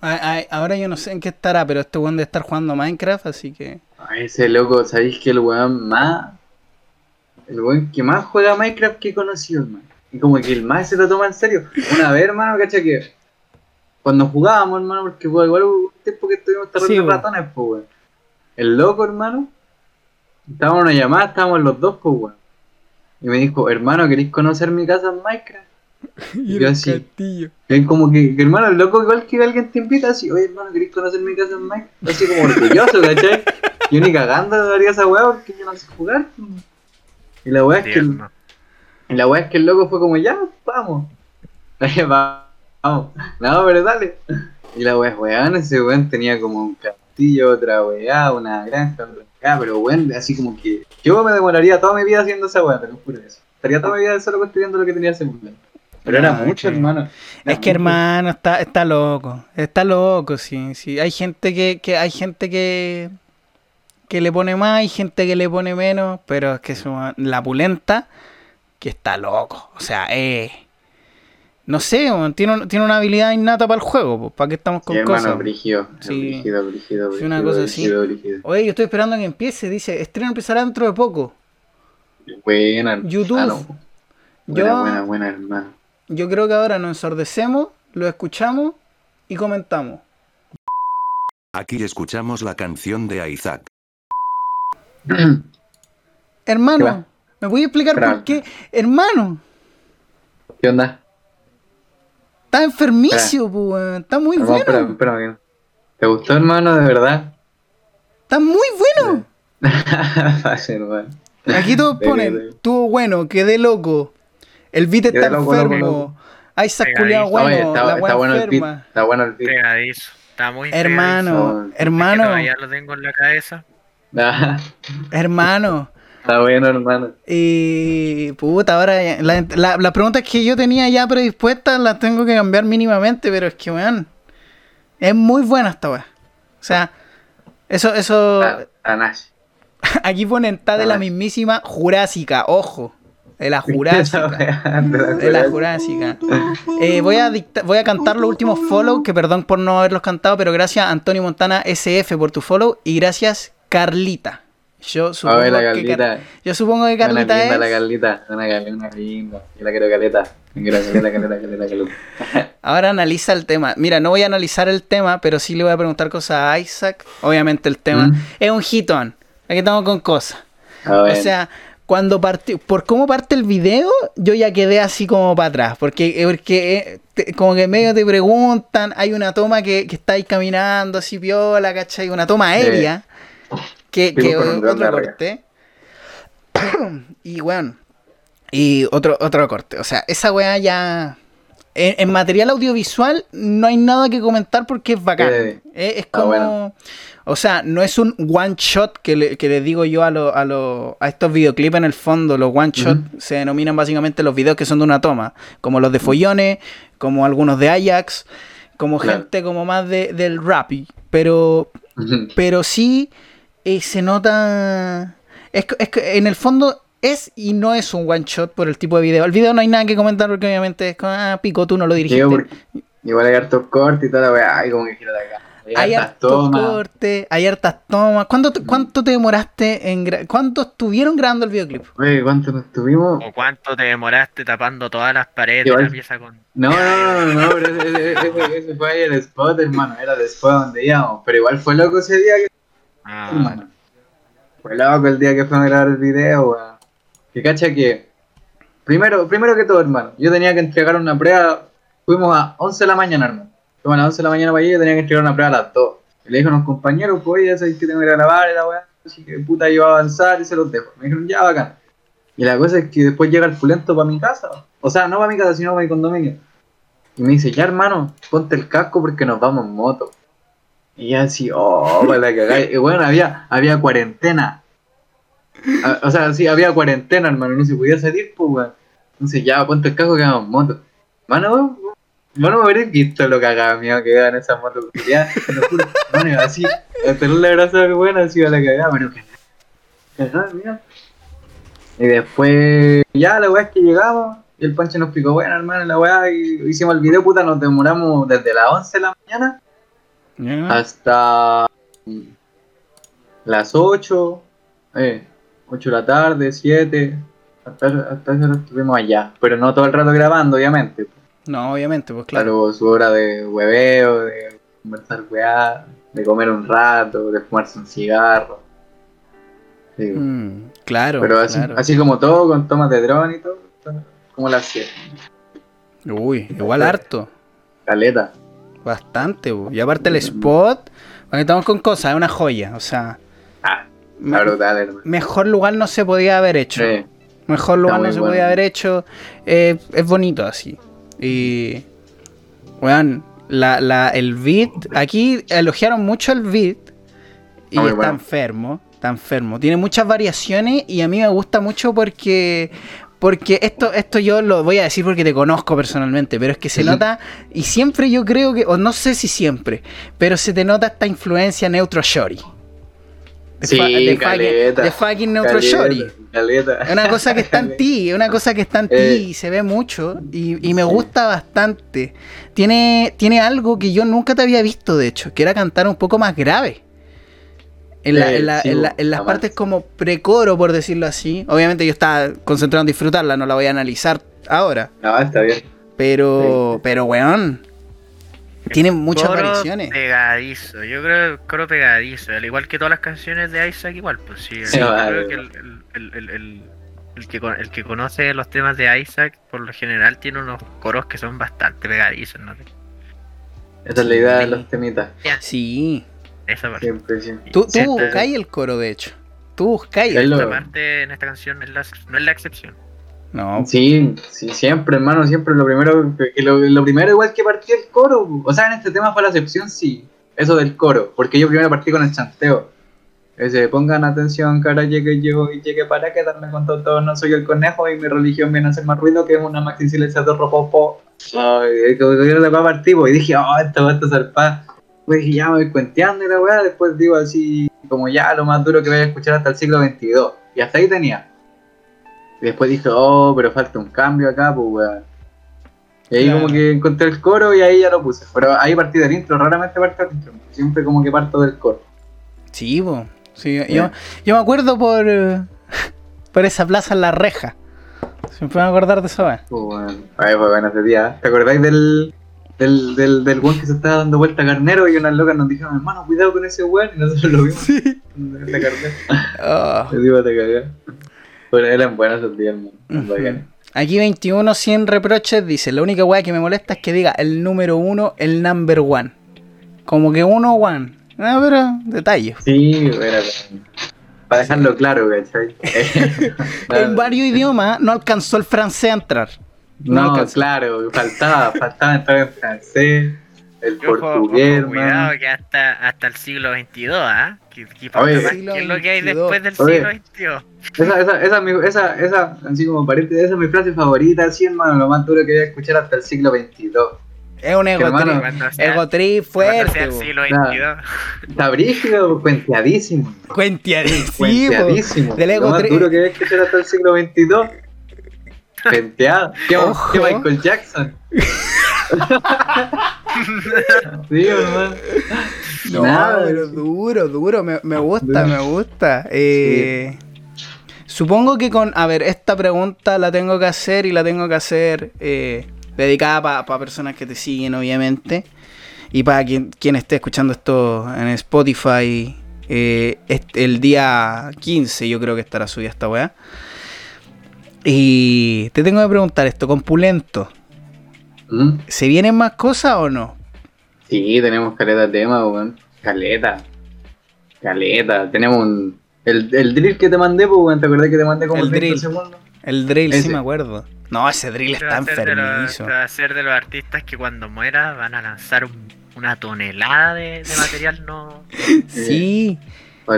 Ay, ay, ahora yo no sé en qué estará, pero este weón debe estar jugando Minecraft, así que. A ese loco, ¿sabéis que el weón más. El weón que más juega Minecraft que he conocido, hermano? Y como que el más se lo toma en serio. Una vez, hermano, cacha que. Cuando jugábamos, hermano, porque igual hubo un tiempo que estuvimos Sí, terribles weón. ratones, pues, weón. El loco, hermano. Estábamos en una llamada, estábamos los dos, pues, weón. Y me dijo, hermano, ¿queréis conocer mi casa en Minecraft? Y Yo el sí. castillo. Es como que, que, hermano, el loco igual que alguien te invita así, oye hermano, ¿querés conocer mi casa en Minecraft? Así como orgulloso, ¿cachai? Yo ni cagando haría esa weá porque yo no sé jugar. Y la weá es que el, la weá es que el loco fue como, ya, vamos. Va- vamos. No, pero dale. Y la weá, weón, ese weón tenía como un castillo, otra weá, una granja, otra weá, pero weón, así como que yo me demoraría toda mi vida haciendo esa weá, te lo juro eso. Estaría toda mi vida solo construyendo lo que tenía ese weón. Pero era es mucho, que- hermano. Era Es que mucho. hermano, está, está loco. Está loco, sí, sí. Hay gente que, que hay gente que, que le pone más, hay gente que le pone menos, pero es que su- la pulenta que está loco. O sea, eh. No sé, tiene, un- tiene una habilidad innata para el juego, pues, ¿para qué estamos con Sí, hermano, cosas? brígido, Sí. brígido, brígido, Sí, una brígido, cosa así. brígido, brígido. Oye, yo estoy esperando a que empiece, dice, estreno empezará dentro de poco. Buena, YouTube. hermano. Buena, Yo- buena, buena, hermano. Yo creo que ahora nos ensordecemos, lo escuchamos y comentamos. Aquí escuchamos la canción de Isaac. Hermano. ¿me voy a explicar Espera. por qué? Hermano, ¿Qué onda? está enfermicio. Está muy Hermano, bueno. ¿Te gustó, hermano, de verdad? Está muy bueno. Aquí todos ponen, estuvo bueno, quedé loco. El beat está enfermo. Pegadito. culiao bueno, Oye, la está, está weá bueno el beat. Está bueno el beat. Pegadizo. Está muy Hermano, pegadizo. hermano, Ya lo tengo en la cabeza. Ah, hermano. Está bueno, hermano. Y puta, ahora la, la, las preguntas que yo tenía ya predispuestas las tengo que cambiar mínimamente, pero es que weón, es muy buena esta weá. O sea, eso, eso, Nash. aquí ponen, está de la mismísima Jurásica, ojo, de la Jurásica. De la Jurásica. Eh, voy, a dicta- voy a cantar los últimos follow, que perdón por no haberlos cantado, pero gracias Antonio Montana SF por tu follow y gracias Carlita. Yo A supongo, ver, la Carlita. Car- yo supongo que Una Carlita linda es... la Carlita. Una Carlita, una linda. Yo la quiero caleta, caleta, caleta, caleta. Ahora analiza el tema. Mira, no voy a analizar el tema, pero sí le voy a preguntar cosas a Isaac. Obviamente el tema Mm. es un hitón. Aquí estamos con cosas. O sea, cuando partió, por cómo parte el video, yo ya quedé así como para atrás. Porque, porque eh, te- como que en medio te preguntan, hay una toma que, que está ahí caminando así piola, ¿cachai? Una toma aérea. Que, otro corte. y bueno. Y otro, otro corte. O sea, esa weá ya. En, en material audiovisual no hay nada que comentar porque es bacán. Eh, Eh, es ah, como. bueno. O sea, no es un one shot que le, que le digo yo a, lo- a, lo- a estos videoclips en el fondo. Los one shot se denominan básicamente los videos que son de una toma. Como los de Follones, como algunos de Ajax, como Claro. gente como más de, del rap. Pero pero sí eh, se nota. Es, que- es que en el fondo es y no es un one shot por el tipo de video. El video no hay nada que comentar porque obviamente es como, ah, pico, tú no lo dirigiste. Igual hay hartos cortes y toda la weá. Ay, como que gira la cara. hay hartas hartos tomas. cortes, hay hartas tomas. ¿Cuánto te, cuánto te demoraste en gra- ¿Cuánto estuvieron grabando el videoclip? Oye, ¿cuánto nos tuvimos? ¿O cuánto te demoraste tapando todas las paredes de la pieza con. No, no, no, no, pero ese, ese- ese- ese fue ahí el spot, hermano. Era el spot donde íbamos. Pero igual fue loco ese día que. Ah, hermano. Fue loco el día que fuimos a grabar el video, weón. Que cacha que. Primero, primero que todo, hermano. Yo tenía que entregar una prueba. Fuimos a 11 de la mañana, hermano. Fuimos a las 11 de la mañana para allá yo tenía que entregar una prueba a las 2. Y le dije a unos compañeros, pues ya sabéis que tengo que grabar la weá. Así que puta, yo iba a avanzar y se los dejo. Me dijeron, ya, bacán. Y la cosa es que después llega el fulento para mi casa. O sea, no para mi casa, sino para mi condominio. Y me dice, ya hermano, ponte el casco porque nos vamos en moto. Y ya así, oh, para la. Y bueno, había, había cuarentena. Ah, O sea, sí, había cuarentena, hermano, no se podía salir, pues, weón. Entonces ya, ponte el casco que en moto. Mano, mano, me habréis visto lo cagado mío que en esa moto. Ya, te lo juro, mano, así, a tenerle abrazo que bueno, así a la cagada, pero que cagada, mira. Y después, ya la weá es que llegamos, Y el Pancho nos explicó, bueno, hermano, la weá, y hicimos el video, puta, nos demoramos desde las 11 de la mañana Hasta las 8, eh, 8 de la tarde, 7, hasta, hasta hora estuvimos allá. Pero no todo el rato grabando, obviamente. No, obviamente, pues claro. Claro, su hora de hueveo, de conversar weá, de comer un rato, de fumarse un cigarro. Sí. Mm, claro, Pero así, claro. así como todo, con tomas de dron y todo, como las 7. Uy, igual harto. Caleta. Bastante, y aparte el spot, porque estamos con cosas, es una joya, o sea, Ah, me- brutal, mejor lugar no se podía haber hecho. Sí. Mejor lugar no se podía haber hecho. eh, es bonito así. Y. Weón, la, la, el beat. Aquí elogiaron mucho el beat. Y muy está bueno. enfermo. Está enfermo. Tiene muchas variaciones y a mí me gusta mucho porque. Porque esto, esto yo lo voy a decir porque te conozco personalmente, pero es que se nota, y siempre yo creo que, o no sé si siempre, pero se te nota esta influencia neutro shorty. De Sí, fa- de fucking- de fucking neutro shorty. Es una cosa que está en ti, es una cosa que está en ti Eh. y se ve mucho y, y me gusta bastante. Tiene, tiene algo que yo nunca te había visto, de hecho, que era cantar un poco más grave. En, la- Eh, en la- sí, en la- en las partes como precoro, por decirlo así. Obviamente yo estaba concentrado en disfrutarla, no la voy a analizar ahora. No, está bien. Pero, pero weón, tiene muchas Coro variaciones. Pegadizo, yo creo que coro pegadizo, al igual que todas las canciones de Isaac, igual, pues sí. Sí, yo vale. creo que el, el- el- el- el que, el que conoce los temas de Isaac, por lo general, tiene unos coros que son bastante pegadizos, ¿no? Esa es la idea de los temitas. Sí. Esa parte. Siempre, siempre. Tú, tú buscáis el coro, de hecho. Tú buscáis. Lo- Esta parte en esta canción es la- no es la excepción. No, Sí, sí, siempre, hermano, siempre lo primero, lo, lo primero igual que partí el coro, o sea, en este tema fue la excepción, sí, eso del coro, porque yo primero partí con el chanteo. Ese, pongan atención, cara, llegue yo y llegue para quedarme con todo, no soy el conejo y mi religión viene a hacer más ruido que una maxi silenciador ropopo. Ay, como que yo le partí, pues, y dije, oh, esto va a estar zarpado. Pues ya me voy cuenteando y la weá, después digo así, como ya lo más duro que voy a escuchar hasta el siglo XXII. Y hasta ahí tenía. Y después dije, oh, pero falta un cambio acá, pues weón. Y ahí Claro. como que encontré el coro y ahí ya lo puse. Pero ahí partí del intro, raramente parto del intro. Siempre como que parto del coro. Sí, po. Sí, yo, yo me acuerdo por, eh, por esa plaza en la reja. Siempre me voy a acordar de eso. weón. Pues bueno, fue bueno ese día. ¿Te acordáis del, del, del, del weón que se estaba dando vuelta a carnero y unas locas nos dijeron, hermano, cuidado con ese weón? Y nosotros lo vimos. Sí. De carnero. Ah. Cagué. Pero eran buenos esos días, hermano. Aquí 21 100 reproches dice, la única weá que me molesta es que diga el número uno, el number one. Como que uno one. No, pero detalles. Sí, era para dejarlo claro, ¿cachai? En varios idiomas no alcanzó el francés a entrar. No claro, faltaba, faltaba entrar en francés, el portugués, ojo, cuidado que hasta, hasta el siglo XXII, ¿ah? Más Siglo que lo que hay XXII. después del siglo XXI. Esa, esa, esa, es mi- esa, esa, así como paréntesis, esa es mi frase favorita, así hermano, lo más duro que voy a escuchar hasta el siglo XXII. Es un ego Hermano, trip. Cuando sea- Ego trip cuando sea fuerte. el siglo. XXII. Está brígido, cuenteadísimo. Cuenteadísimo. Cuenteadísimo. Del ego lo más duro que voy a escuchar hasta el siglo XXII. Cuenteado. ¿Qué, Ojo. qué Michael Jackson? sí, hermano. No, Nada, pero sí. duro, duro, me, me gusta, Duro. me gusta. Eh, Supongo que con, a ver, esta pregunta la tengo que hacer y la tengo que hacer eh, dedicada para personas que te siguen, obviamente. Y para quien, quien esté escuchando esto en Spotify, eh, este- el día 15 yo creo que estará subida esta weá. Y te tengo que preguntar esto, con Pulento, ¿Mm? ¿se vienen más cosas o no? Sí, tenemos caleta de tema, weón. Caleta. Caleta. Tenemos un. El, el drill que te mandé, pues, weón. ¿Te acordás que te mandé como El 30 drill. segundos? El drill, sí Ese. me acuerdo. No, ese drill Este está enfermizo. va a ser de los artistas que cuando muera van a lanzar un- una tonelada de, de material no. Sí. Pa'l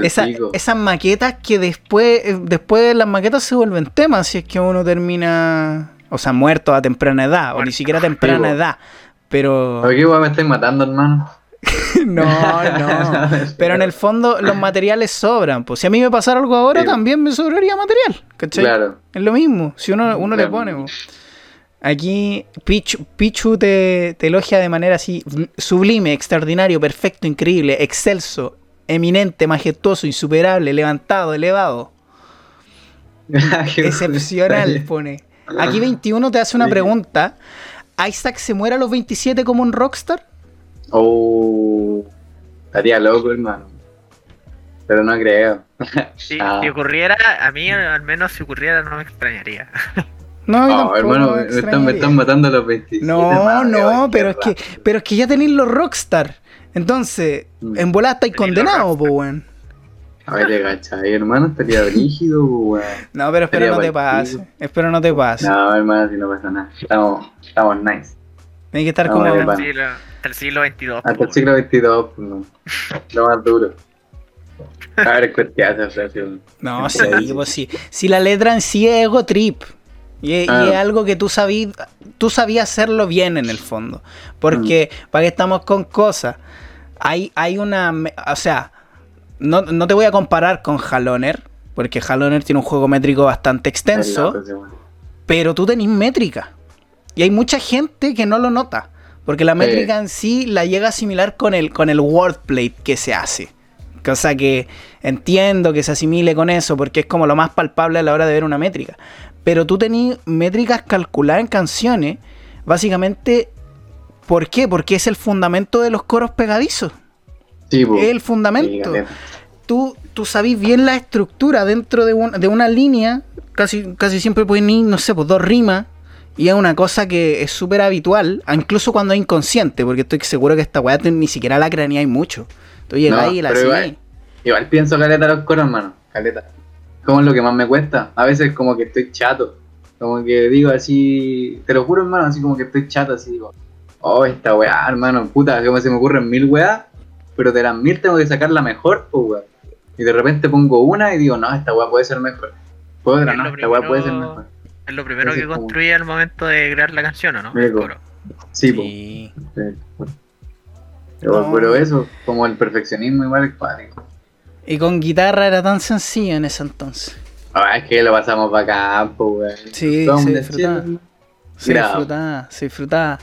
Esa- esas maquetas que después, eh, después las maquetas se vuelven temas si es que uno termina, o sea, muerto a temprana edad, o ni siquiera a temprana Sí, edad. Pero Aquí, me estoy matando, hermano. no, no. Pero en el fondo los materiales sobran. Pues si a mí me pasara algo ahora, Sí, po. también me sobraría material. ¿Cachai? Claro. Es lo mismo, si uno, uno le pone. po. Aquí Pichu, Pichu te, te elogia de manera así sublime, extraordinario, perfecto, increíble, excelso, eminente, majestuoso, insuperable, levantado, elevado. Excepcional, pone. Aquí 21 te hace una pregunta. ¿Isaac se muere a los 27 como un rockstar? Oh, estaría loco, hermano. Pero no creo. Si, Ah. si ocurriera, a mí al menos si ocurriera no me extrañaría. No, Oh, hermano, me me están, me extrañaría. están matando a los 27. No, no, pero es que, pero es que ya tenéis los rockstar. Entonces, Mm. en volada estáis rockstar. po, weón. A ver, te cachai, hermano, estaría rígido, weón. No, pero espero no te pase. Espero no te pase. No, hermano, si no pasa nada. Estamos, estamos nice. Tienes que estar No, como. Hasta el siglo, hasta el siglo XXII. Hasta el siglo XXII, pues no. Lo más duro. A ver, sea, sí, No, Sí. pues sí. Si la letra en sí es ego trip. Y, es- y es algo que tú sabías, tú sabías hacerlo bien en el fondo. Porque, Mm. para que estamos con cosas, hay, hay una. O sea, no, no te voy a comparar con Haloner, porque Haloner tiene un juego métrico bastante extenso, weón. pero tú tenés métrica. Y hay mucha gente que no lo nota. Porque la métrica en sí la llega a asimilar con el, con el wordplay que se hace. Cosa que entiendo que se asimile con eso, porque es como lo más palpable a la hora de ver una métrica. Pero tú tenés métricas calculadas en canciones, básicamente, ¿por qué? Porque es el fundamento de los coros pegadizos. Sí. Es el fundamento. Sí. Tú, tú sabís bien la estructura dentro de, un- de una línea, casi, casi siempre pueden ir, no sé, pues dos rimas. Y es una cosa que es súper habitual, incluso cuando es inconsciente, porque estoy seguro que esta weá ni siquiera la craneáis mucho. Tú llegas No, y la pero igual. Igual pienso caleta los coros, hermano. Caleta. Como es lo que más me cuesta. A veces como que estoy chato. Como que digo así, te lo juro, hermano, así como que estoy chato, así digo, oh, esta weá, hermano, puta, como se me ocurren mil weá, pero de las mil tengo que sacar la mejor, pues weá. Y de repente pongo una y digo, no, esta weá puede ser mejor. Puedo otra, no, lo esta weá puede ser primero- mejor. Es lo primero que es como- construye al momento de crear la canción, ¿o no? El coro. Sí, pues. Sí. Pero, No. pero eso, como el perfeccionismo igual es cuático. Y con guitarra era tan sencillo en ese entonces. Ah, es que lo pasamos para acá, pues weón. Sí, un se disfrutaba. Se disfrutaba, se disfrutaba.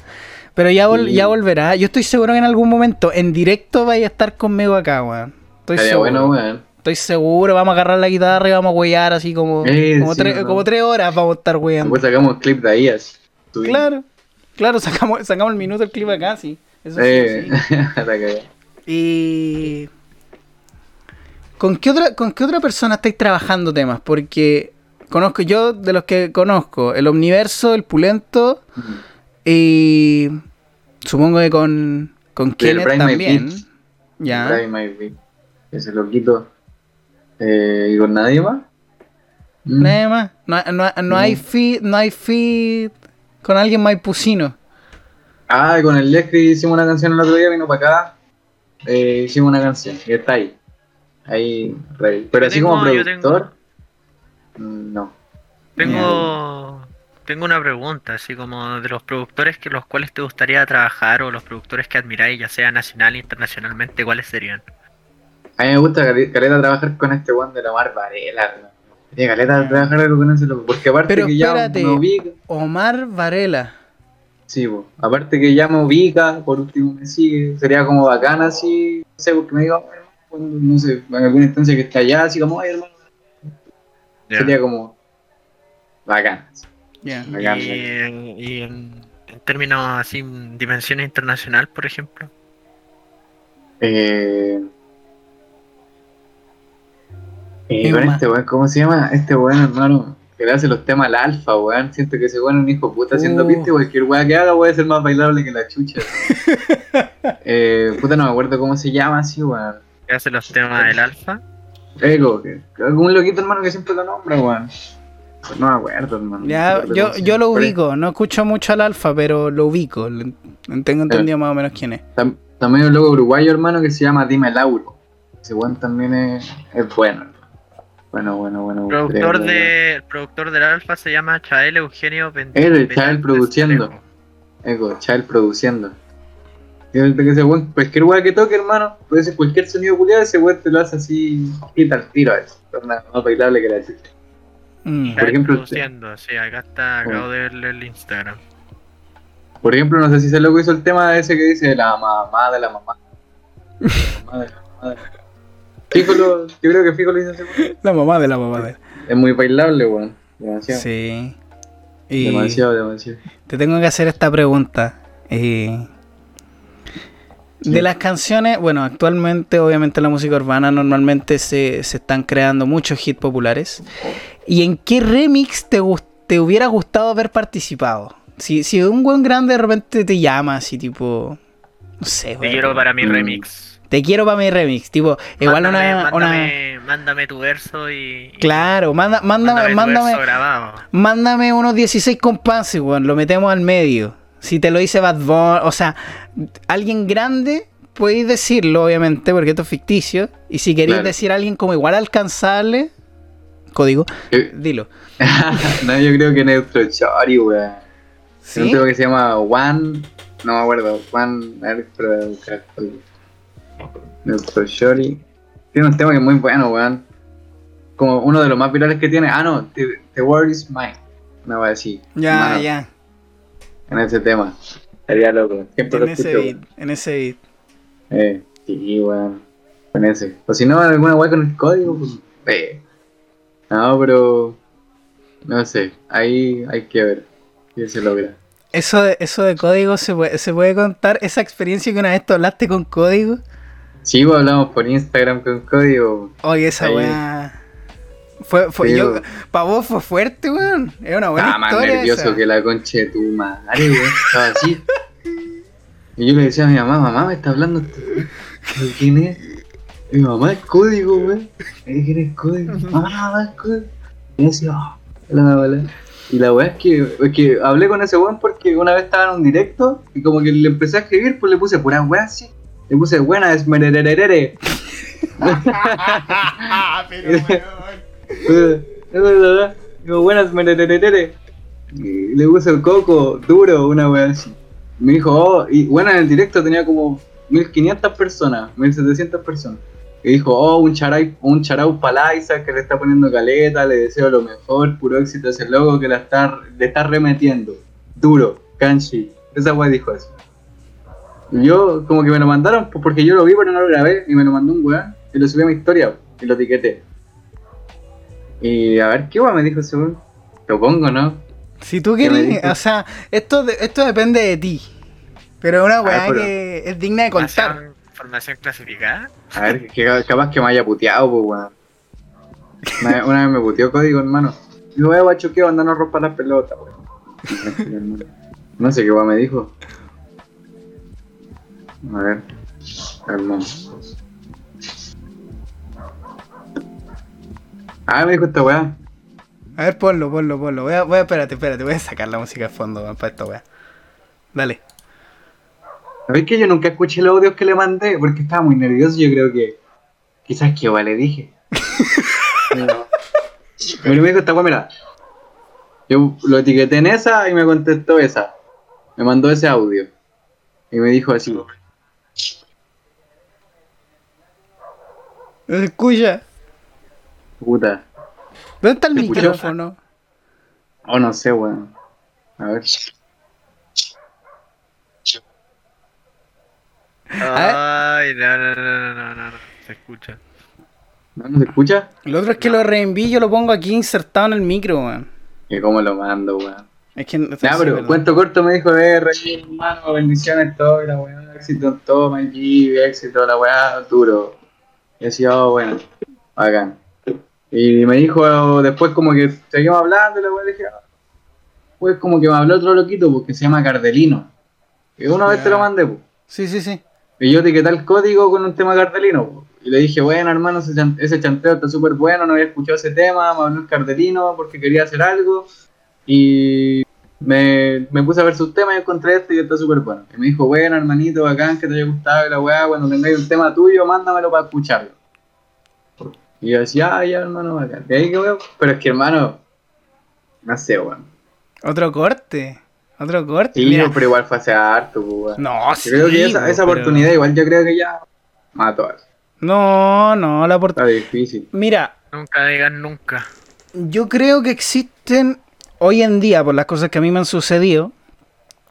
Pero ya, vol- Sí. ya volverá. Yo estoy seguro que en algún momento, en directo, vaya a estar conmigo acá, weón. Estoy Estaría seguro. bueno, weón. Estoy seguro, vamos a agarrar la guitarra y vamos a huear así como, como, sí, como tres horas vamos a estar hueando. Después sacamos clip de ahí así. Claro, claro, sacamos, sacamos el minuto del clip acá, sí. Eso sí, Eh, sí. Y. ¿Con qué, otra, ¿Con qué otra persona estáis trabajando temas? Porque conozco yo, de los que conozco, el Omniverso, el Pulento y. Supongo que con, con Kenneth también. Ya. Beat. Ese loquito. Eh, ¿Y con nadie más? Mm. Nada más. No, no- no hay feed, no hay feed con alguien maipusino. Ah, con el Leslie hicimos una canción el otro día, vino para acá. Eh, hicimos una canción y está ahí. Ahí. Pero Yo así como tengo- productor, mm, no. Tengo, tengo una pregunta, así como de los productores que los cuales te gustaría trabajar o los productores que admiráis, ya sea nacional e internacionalmente, ¿cuáles serían? A mí me gusta cale- caleta trabajar con este one de la Mar Varela. Tiene caleta trabajar algo con ese loco. Porque aparte Pero que ya espérate. me ubica. Omar Varela. Sí, aparte que ya me ubica, por último me sigue. Sería como bacán así. No sé, porque me diga, cuando, no sé, en alguna instancia que esté allá, así como, ay hermano. Ya. Sería como bacán. Ya. bacán. Y, en- y en, en términos así, en dimensión internacional, por ejemplo. Eh, eh, con mamá. este weón, ¿cómo se llama? Este weón, hermano, que le hace los temas al alfa, weón. Siento que ese weón es un hijo puta haciendo Uh. pista y cualquier weón que haga puede ser más bailable que la chucha. eh, puta, no me acuerdo cómo se llama así, weón. Que hace los temas del alfa. Ego, algún loquito, hermano, que siempre lo nombra, weón. Pues no me acuerdo, hermano. Ya, yo, yo lo ubico, no escucho mucho al alfa, pero lo ubico. Tengo entendido más o menos quién es. tam- También hay un loco uruguayo, hermano, que se llama Dime Lauro. Ese weón también es, es bueno. Bueno, bueno, bueno. El productor, creo, de, el productor del alfa se llama Chael Eugenio Ben- Él, Benítez Chael produciendo. Ego, Child produciendo. Y el que ese weón, cualquier weón que toque, hermano, puede ser cualquier sonido culiado, ese weón te lo hace así, quita el tiro a eso. Es más más bailable que la chucha. Mm. Por ejemplo, sí, acá está, acabo de verle el Instagram. Por ejemplo, no sé si se lo hizo el tema ese que dice la mamá de la mamá. La mamá de la mamá de la lo- yo creo que Fico lo hizo ese weón. La mamá de la mamá de. Es muy bailable, weón. Demasiado. Sí. Y Demasiado, demasiado. te tengo que hacer esta pregunta. eh, De las canciones, bueno, actualmente obviamente la música urbana normalmente se, se están creando muchos hits populares. ¿Y en qué remix te, te hubiera gustado haber participado? Si, si un buen grande de repente te llama así tipo... No sé, Te quiero para mi Mm. remix. Te quiero para mi remix. Tipo, igual mándame, una, una... mándame, mándame tu verso y. Claro, manda, mándame, mándame, grabado. mándame unos 16 compases, weón. Lo metemos al medio. Si te lo dice Bad Bunny, o sea, alguien grande, podéis decirlo, obviamente, porque esto es ficticio. Y si queréis Claro. decir a alguien como igual alcanzable, código, Eh, dilo. no, yo creo que Neutro Chori, weón. ¿Sí? Un tema que se llama One. No me acuerdo. One. A ver, a buscar. Neutro Chori. Tiene un tema que es muy bueno, weón. Como uno de los más virales que tiene. Ah, no. The, The World is Mine. Una vez así. Ya, Hermano, ya. En ese tema. Sería loco. Siempre En lo ese escucho. beat, en ese beat. Eh, sí, weón. Con ese. O si no, alguna weá con el código, pues. Eh. No, pero. No sé. Ahí hay que ver. Si se logra. Eso de, eso de código se puede, se puede contar. Esa experiencia que una vez tú hablaste con código. Sí, pues hablamos por Instagram con código. Oye, esa weá. Fue, fue, yo, pa' vos fue fuerte, weón. Es una buena Estaba más historia. nervioso esa. que la concha de tu madre, weón. Estaba así. Y yo le decía a mi mamá, mamá, me está hablando este weón. ¿De ¿Quién es? Y mi mamá es código, weón. Le dije, ¿quién es código? Mamá, mamá es código. Y yo decía, oh, hola, hola. Y la weá es que, es que hablé con ese weón porque una vez estaba en un directo y como que le empecé a escribir, pues le puse pura weá así. Le puse buena es merererere. Digo, buenas, merererere. Y le puse el coco, duro, una wea así. Me dijo, oh, y bueno, en el directo tenía como 1500 personas, 1700 personas. Y dijo, oh, un charay, un charau palaiza que le está poniendo caleta, le deseo lo mejor, puro éxito a ese logo que la está, le está remetiendo. Duro, kanchi. Esa wea dijo eso. Y yo, como que me lo mandaron, pues, porque yo lo vi pero no lo grabé, y me lo mandó un weón, y lo subí a mi historia, y lo etiqueté. Y a ver, ¿qué weón me dijo ese weón? Lo pongo, ¿no? Si tú ¿Qué me querés, dijo? o sea, esto, de- esto depende de ti. Pero es una weá Ah, pero- que es digna de contar. Información, información clasificada. A ver, que ca- capaz que me haya puteado, pues, weón. Una, vez- una vez me puteó código, hermano. Digo, eh, guacho, ¿qué onda? No rompa las pelotas, weón. No sé qué weón me dijo. A ver, hermano. Ah, me dijo esta weá. A ver, ponlo, ponlo, ponlo. Voy a, voy a, espérate, espérate, voy a sacar la música de fondo weón, para esta weá. Dale. ¿Sabes que yo nunca escuché los audios que le mandé? Porque estaba muy nervioso. Yo creo que. Quizás que le dije. Pero pero me dijo esta weá, mira. Yo lo etiqueté en esa y me contestó esa. Me mandó ese audio. Y me dijo así. ¿No se escucha? Puta. ¿Dónde está el ¿Se escuchó? micrófono? Oh, no sé, weón. A ver. Ay, no, no, no, no, no, no, no, se escucha. ¿No, no se escucha? Lo otro es que lo reenvío yo lo pongo aquí insertado en el micro, weón. ¿Y cómo lo mando, weón? Es que no Ya, sí, pero cuento corto me dijo, eh, rey, hermano, bendiciones, todo, y la weá, éxito en todo, my G, éxito, la weá, duro. Y decía, oh, bueno, bacán. Y me dijo después como que seguimos hablando y la weá le dije, ah. pues como que me habló otro loquito porque se llama Cardelino. Y una vez te lo mandé, pues. Sí, sí, sí. Y yo etiqueté el código con un tema cardelino. po. Y le dije, bueno, hermano, ese, chan- ese chanteo está súper bueno, no había escuchado ese tema, me habló el cardelino porque quería hacer algo. Y me, me puse a ver sus temas y encontré este y está súper bueno. Y me dijo, bueno, hermanito, bacán, que te haya gustado y la weá, cuando tengáis un tema tuyo, mándamelo para escucharlo. Y yo decía, ah, ya, hermano, bacán. Y ahí weón, pero es que, hermano, no sé, weón. Otro corte. Otro corte. Sí, Mira. pero igual fue hace harto, pues, weón. No, Yo sí. creo que esa, po, esa pero- oportunidad, igual yo creo que ya mató. No, no, la oportunidad. Está difícil. Mira, Nunca digas nunca. yo creo que existen, hoy en día, por las cosas que a mí me han sucedido,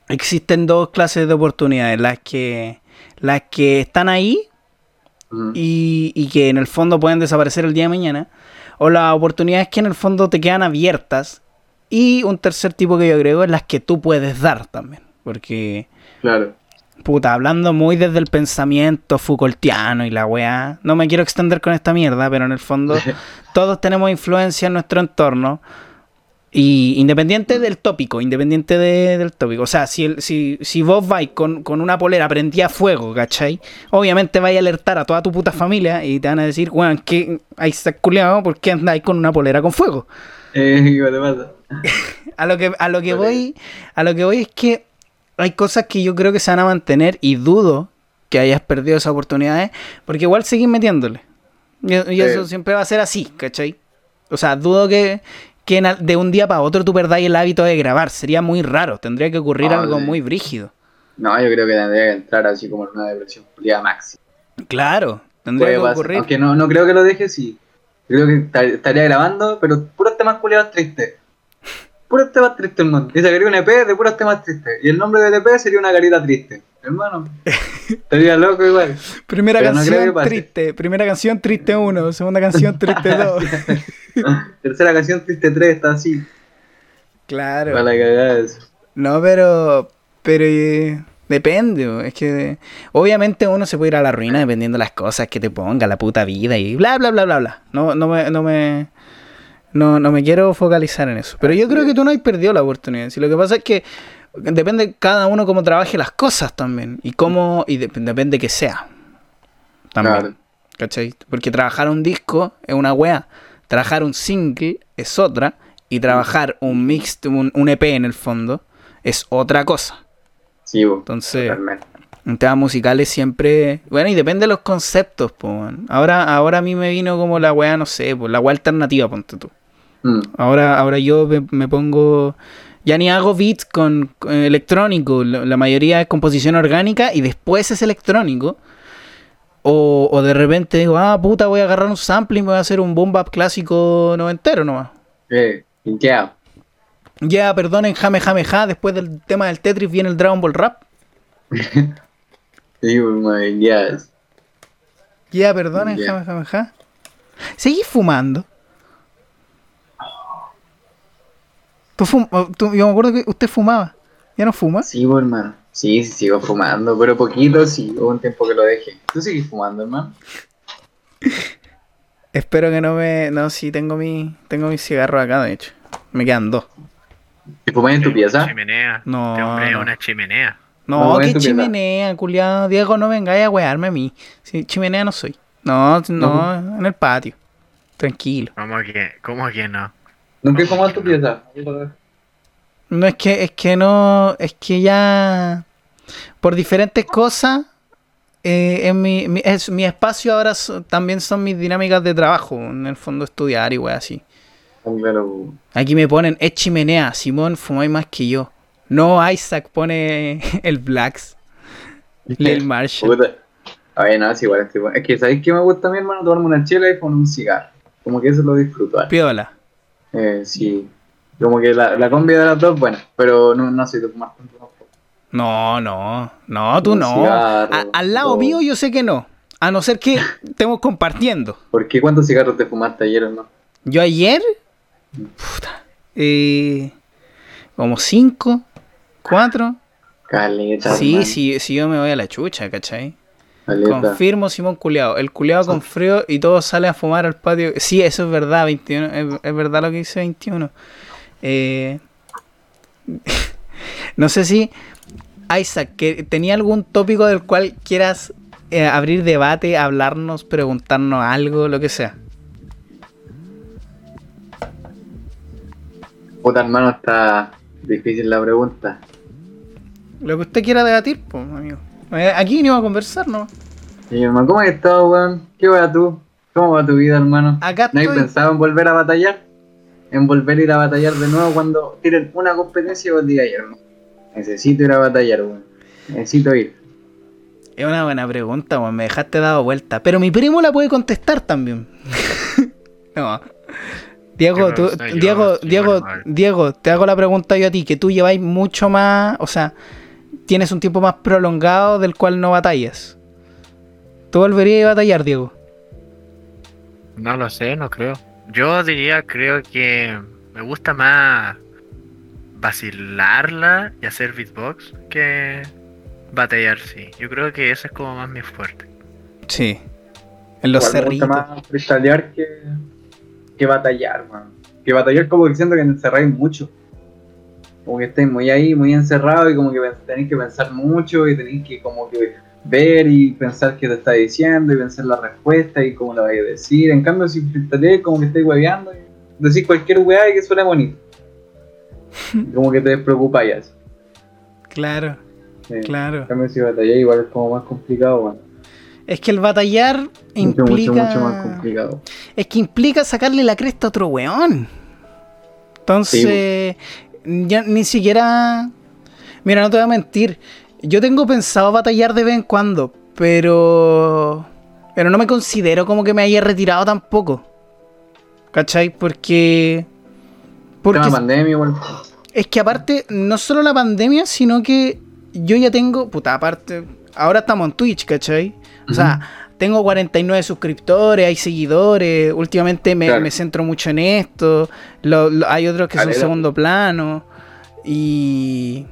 existen dos clases de oportunidades. Las que, las que están ahí Y, y que en el fondo pueden desaparecer el día de mañana. O las oportunidades que en el fondo te quedan abiertas. Y un tercer tipo que yo agrego es las que tú puedes dar también. Porque, Claro. puta, hablando muy desde el pensamiento Foucaultiano y la weá, no me quiero extender con esta mierda, pero en el fondo todos tenemos influencia en nuestro entorno. Y independiente del tópico, independiente de- del tópico. O sea, si, el- si, si vos vais con, con una polera prendida a fuego, ¿cachai? Obviamente vais a alertar a toda tu puta familia y te van a decir, weón, que ahí está culiado, ¿por qué andáis con una polera con fuego? Eh, ¿qué te pasa? A lo que, a lo que voy, a lo que voy es que hay cosas que yo creo que se van a mantener y dudo que hayas perdido esas oportunidades, porque igual seguís metiéndole. Y, y eso siempre va a ser así, ¿cachai? O sea, dudo que, que de un día para otro tú perdáis el hábito de grabar. Sería muy raro, tendría que ocurrir algo muy brígido. No, yo creo que tendría que entrar así como en una depresión culiada máxima. Claro, tendría Puede que pasar. ocurrir. Aunque no, no creo que lo deje, sí. Creo que esta- estaría grabando, pero puros temas culiados tristes. Puros temas tristes, hermano. Y sacaría un EP de puros temas tristes. Y el nombre del EP sería una carita triste. Hermano. Estaría loco igual. Primera pero canción triste, primera canción triste 1, segunda canción triste 2. Tercera canción triste 3 está así. claro. Para eso. No, pero. Pero. eh, depende, es que. Obviamente uno se puede ir a la ruina dependiendo de las cosas que te ponga la puta vida y bla, bla, bla, bla, bla. No, no me. No me no, no me quiero focalizar en eso. Pero yo creo que tú no has perdido la oportunidad. Si lo que pasa es que depende cada uno cómo trabaje las cosas también. Y cómo. Y dep- depende que sea. También. Claro. ¿Cachai? Porque trabajar un disco es una wea. Trabajar un single es otra. Y trabajar un mix, un, un EP en el fondo, es otra cosa. Sí, bo. Entonces, Totalmente. en temas musicales siempre. Bueno, y depende de los conceptos, po. Ahora, ahora a mí me wea como la wea, no sé, pues la wea alternativa, ponte tú. Mm. Ahora, ahora yo me, me pongo. Ya ni hago beats con, con electrónico. La, la mayoría es composición orgánica y después es electrónico. O, o de repente digo, ah, puta, voy a agarrar un me voy a hacer un boom bap clásico noventero nomás. Eh, ya. Ya, perdonen, jame, jame, ja. Después del tema del Tetris viene el Dragon Ball Rap. Sí, bo, my yes. Ya, perdonen, Ya. jame, jame, ja. ¿Seguís fumando? ¿Tú fum- oh, tú- yo me acuerdo que usted fumaba. ¿Ya no fuma? Sí, bo, hermano. Sí, sí, sigo fumando, pero poquito sí. Hubo un tiempo que lo dejé. ¿Tú sigues fumando, hermano? Espero que no me. No, sí, tengo mi. Tengo mis cigarros acá, de hecho. Me quedan dos. ¿Y fumas en tu pieza? Chimenea. No, Este hombre es no. una chimenea. No, No, qué chimenea, culiado. Diego, no vengáis a wearme a mí. Sí, chimenea no soy. No, no, No. en el patio. Tranquilo. ¿Cómo que, cómo que no? ¿Nunca he fumado en tu pieza? No, es que, es que no. Es que ya. Por diferentes cosas. eh, en mi, mi, es, mi espacio ahora so- también son mis dinámicas de trabajo. En el fondo, estudiar y weá así. Claro. Aquí me ponen, es chimenea, Simón, fumáis más que yo. No, Isaac pone el Blacks. Lil Marshall. Puta. Ay, no, es igual. Es, que, ¿sabéis qué me gusta a mi hermano? Tomarme una chela y fumar un cigarro. Como que eso lo disfruto. Piola. Eh, sí. Como que la, la combi de las dos, bueno. Pero no, no soy de fumar tanto tampoco. No, no, no, tú no. cigarro, A- al lado no. mío yo sé que no. A no ser que estemos compartiendo. ¿Por qué? ¿Cuántos cigarros te fumaste ayer, hermano? Yo ayer, puta, eh, como cinco, cuatro. Caleta. Sí, sí, sí, yo me voy a la chucha, ¿cachai? Confirmo Simón Culeado. El culeado con frío y todos salen a fumar al patio. Sí, eso es verdad, 21. Es, es verdad lo que dice 21. Eh, no sé si, Isaac, que tenía algún tópico del cual quieras eh, abrir debate, hablarnos, preguntarnos algo, lo que sea. Puta, hermano, está difícil la pregunta. Lo que usted quiera debatir, pues, amigo. Eh, Aquí venimos a conversar, ¿no? Y hermano, ¿cómo has estado, weón? ¿Qué va tú? ¿Cómo va tu vida, hermano? Acá ¿No has estoy. pensado en volver a batallar? En volver a ir a batallar de nuevo cuando tiren una competencia y vos digas, hermano, necesito ir a batallar, weón. Necesito ir. Es una buena pregunta, weón. Me dejaste dado vuelta. Pero mi primo la puede contestar también. no. Diego, tú- no Diego, Diego. Diego, te hago la pregunta yo a ti, que tú lleváis mucho más, o sea, tienes un tiempo más prolongado del cual no batallas. ¿Tú volverías a batallar, Diego? No lo sé, no creo. Yo diría, creo que me gusta más vacilarla y hacer beatbox que batallar, sí. Yo creo que eso es como más mi fuerte. Sí. En los Igual me gusta cerritos. más freestylear que, que batallar, man. Que batallar como que siento que encerráis mucho. Como que estáis muy ahí, muy encerrados y como que tenéis que pensar mucho y tenéis que como que ver y pensar qué te está diciendo y pensar la respuesta y cómo la vais a decir. En cambio, si freestyleáis como que estáis hueveando y decís cualquier weá y que suene bonito. como que te despreocupáis así. Claro, Sí. claro. En cambio, si batalláis igual es como más complicado, bueno. Es que el batallar Mucho, implica. mucho, mucho más complicado. Es que implica sacarle la cresta a otro weón. Entonces, ya ni siquiera. Mira, no te voy a mentir. Yo tengo pensado batallar de vez en cuando, pero. Pero no me considero como que me haya retirado tampoco. ¿Cachai? Porque. Porque Tema pandemia igual. es que aparte, no solo la pandemia, sino que yo ya tengo. Puta, aparte. Ahora estamos en Twitch, ¿cachai? O sea, tengo 49 suscriptores, hay seguidores. Últimamente me, Claro. me centro mucho en esto. Lo- lo- hay otros que son segundo plano. Y.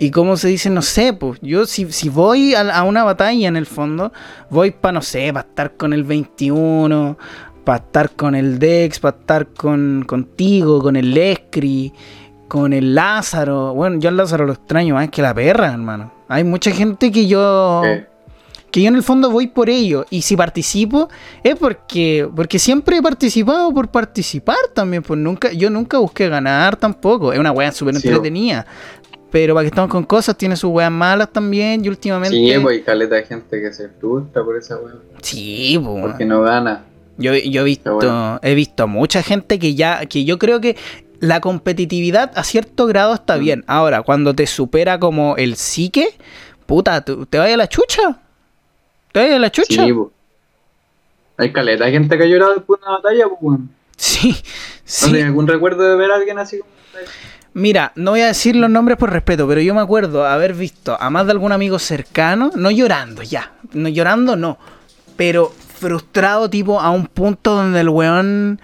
Y como se dice, no sé, pues yo si, si voy a, a una batalla en el fondo, voy para, no sé, para estar con el 21, para estar con el Dex, para estar con, contigo, con el Escri, con el Lázaro. Bueno, yo al Lázaro lo extraño más que la perra, hermano. Hay mucha gente que yo que yo en el fondo voy por ello. Y si participo, es porque, porque siempre he participado por participar también. Pues nunca, yo nunca busqué ganar tampoco. Es una wea súper Sí, entretenida. Pero para que estamos con cosas, tiene sus weas malas también. Y últimamente. Sí, pues hay caleta de gente que se frustra por esa weá. Sí, po, Porque no gana. Yo, yo he visto, bueno. he visto a mucha gente que ya, que yo creo que la competitividad a cierto grado está Mm. bien. Ahora, cuando te supera como el psique, puta, te vaya a la chucha. Te la chucha. Sí. Hay caleta de gente que ha llorado después de una batalla, pues, weón. Sí, ¿No sí. tenés algún recuerdo de ver a alguien así como Mira, no voy a decir los nombres por respeto, pero yo me acuerdo haber visto a más de algún amigo cercano, no llorando ya, no llorando no, pero frustrado tipo a un punto donde el weón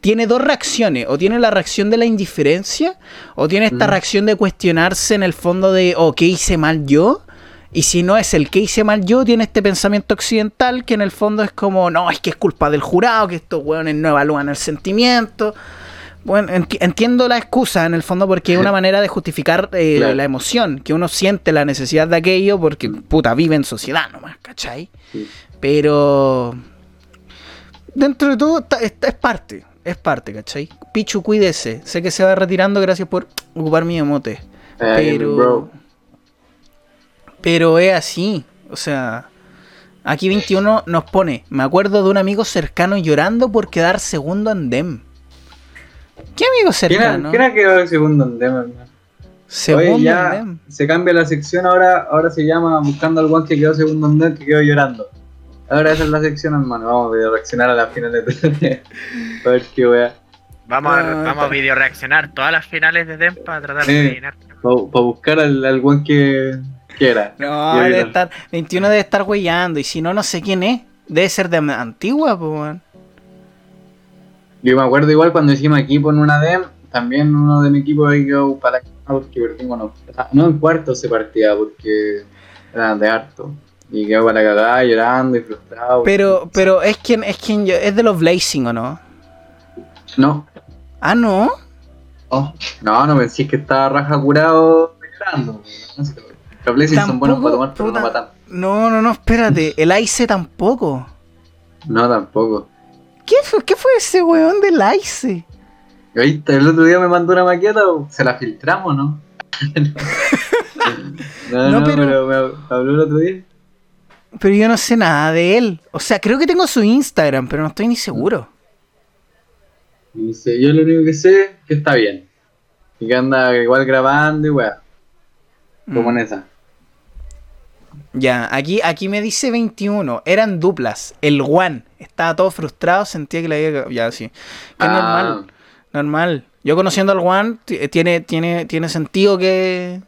tiene dos reacciones, o tiene la reacción de la indiferencia, o tiene esta Mm. reacción de cuestionarse en el fondo de, oh, ¿qué hice mal yo? Y si no es el que hice mal yo, tiene este pensamiento occidental que en el fondo es como, no, es que es culpa del jurado, que estos weones no evalúan el sentimiento. Bueno, enti- entiendo la excusa en el fondo porque es una manera de justificar eh, Claro. la emoción, que uno siente la necesidad de aquello porque, puta, vive en sociedad nomás, ¿cachai? Sí. Pero dentro de todo está- está- es parte, es parte, ¿cachai? Pichu, cuídese, sé que se va retirando, gracias por ocupar mi emote. Pero, bro. Pero es así, o sea, aquí 21 nos pone, me acuerdo de un amigo cercano llorando por quedar segundo en DEM. ¿Qué amigo ¿Quién era, cercano? quién era que va segundo en Dema, hermano? Segundo Oye, ya en DEM. se cambia la sección ahora, ahora se llama Buscando al Juan que quedó segundo en Dem, que quedó llorando. Ahora esa es la sección, hermano. Vamos a reaccionar a las finales de A ver qué wea. Vamos, a, Ah, vamos a video reaccionar todas las finales de DEM para tratar Sí. de adivinar. Para buscar al, al Juan que, que. No, debe estar, 21 debe estar huellando. Y si no, no sé quién es. Debe ser de antigua, pues. Yo me acuerdo igual cuando hicimos equipo en una DEM, también uno de mi equipo ahí quedó para porque perdimos no, no en cuarto se partía porque eran de harto. Y quedó para la cagada llorando y frustrado. Pero, pero es quien, es quien yo, es de los Blazing, ¿o no? No, Ah, no. oh, no, no pensé que estaba raja curado llorando. No sé, Los Blazing son buenos para tomar, pero no tanto. No, no, no, espérate. El Ice tampoco. No, tampoco. ¿Qué fue, qué fue ese weón del Ice? El otro día me mandó una maqueta, se la filtramos, ¿no? no, No, no, pero- pero... me habló el otro día. Pero yo no sé nada de él. O sea, creo que tengo su Instagram, pero no estoy ni seguro. Y dice, yo lo único que sé es que está bien. Y que anda igual grabando y weá. Como Mm. en esa. Ya, aquí, aquí me dice 21. Eran duplas. El Juan estaba todo frustrado, sentía que le había. Ya, sí. Que es Ah, normal. Normal. Yo conociendo al Juan, t- tiene, tiene, tiene sentido que.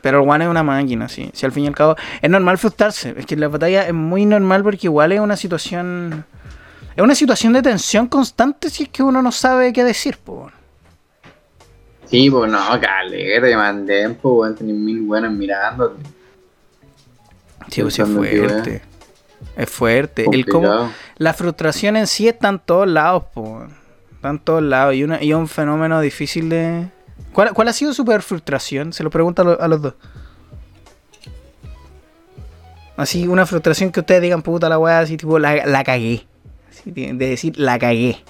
Pero el Juan es una máquina, sí. Si al fin y al cabo. Es normal frustrarse. Es que la batalla es muy normal porque igual es una situación. Es una situación de tensión constante si es que uno no sabe qué decir, po. Sí, pues no, caleta, te mandé, pues, tenés mil buenas mirándote. Sí, pues sí es fuerte. Es fuerte. El Complicado. la frustración en sí está en todos lados, po. Está en todos lados. Y, una, y es un fenómeno difícil de. ¿Cuál, cuál ha sido su peor frustración? Se lo pregunto a, lo- a los dos. Así, una frustración que ustedes digan, puta la weá, así tipo, la, la cagué. Así, de de decir, la cagué.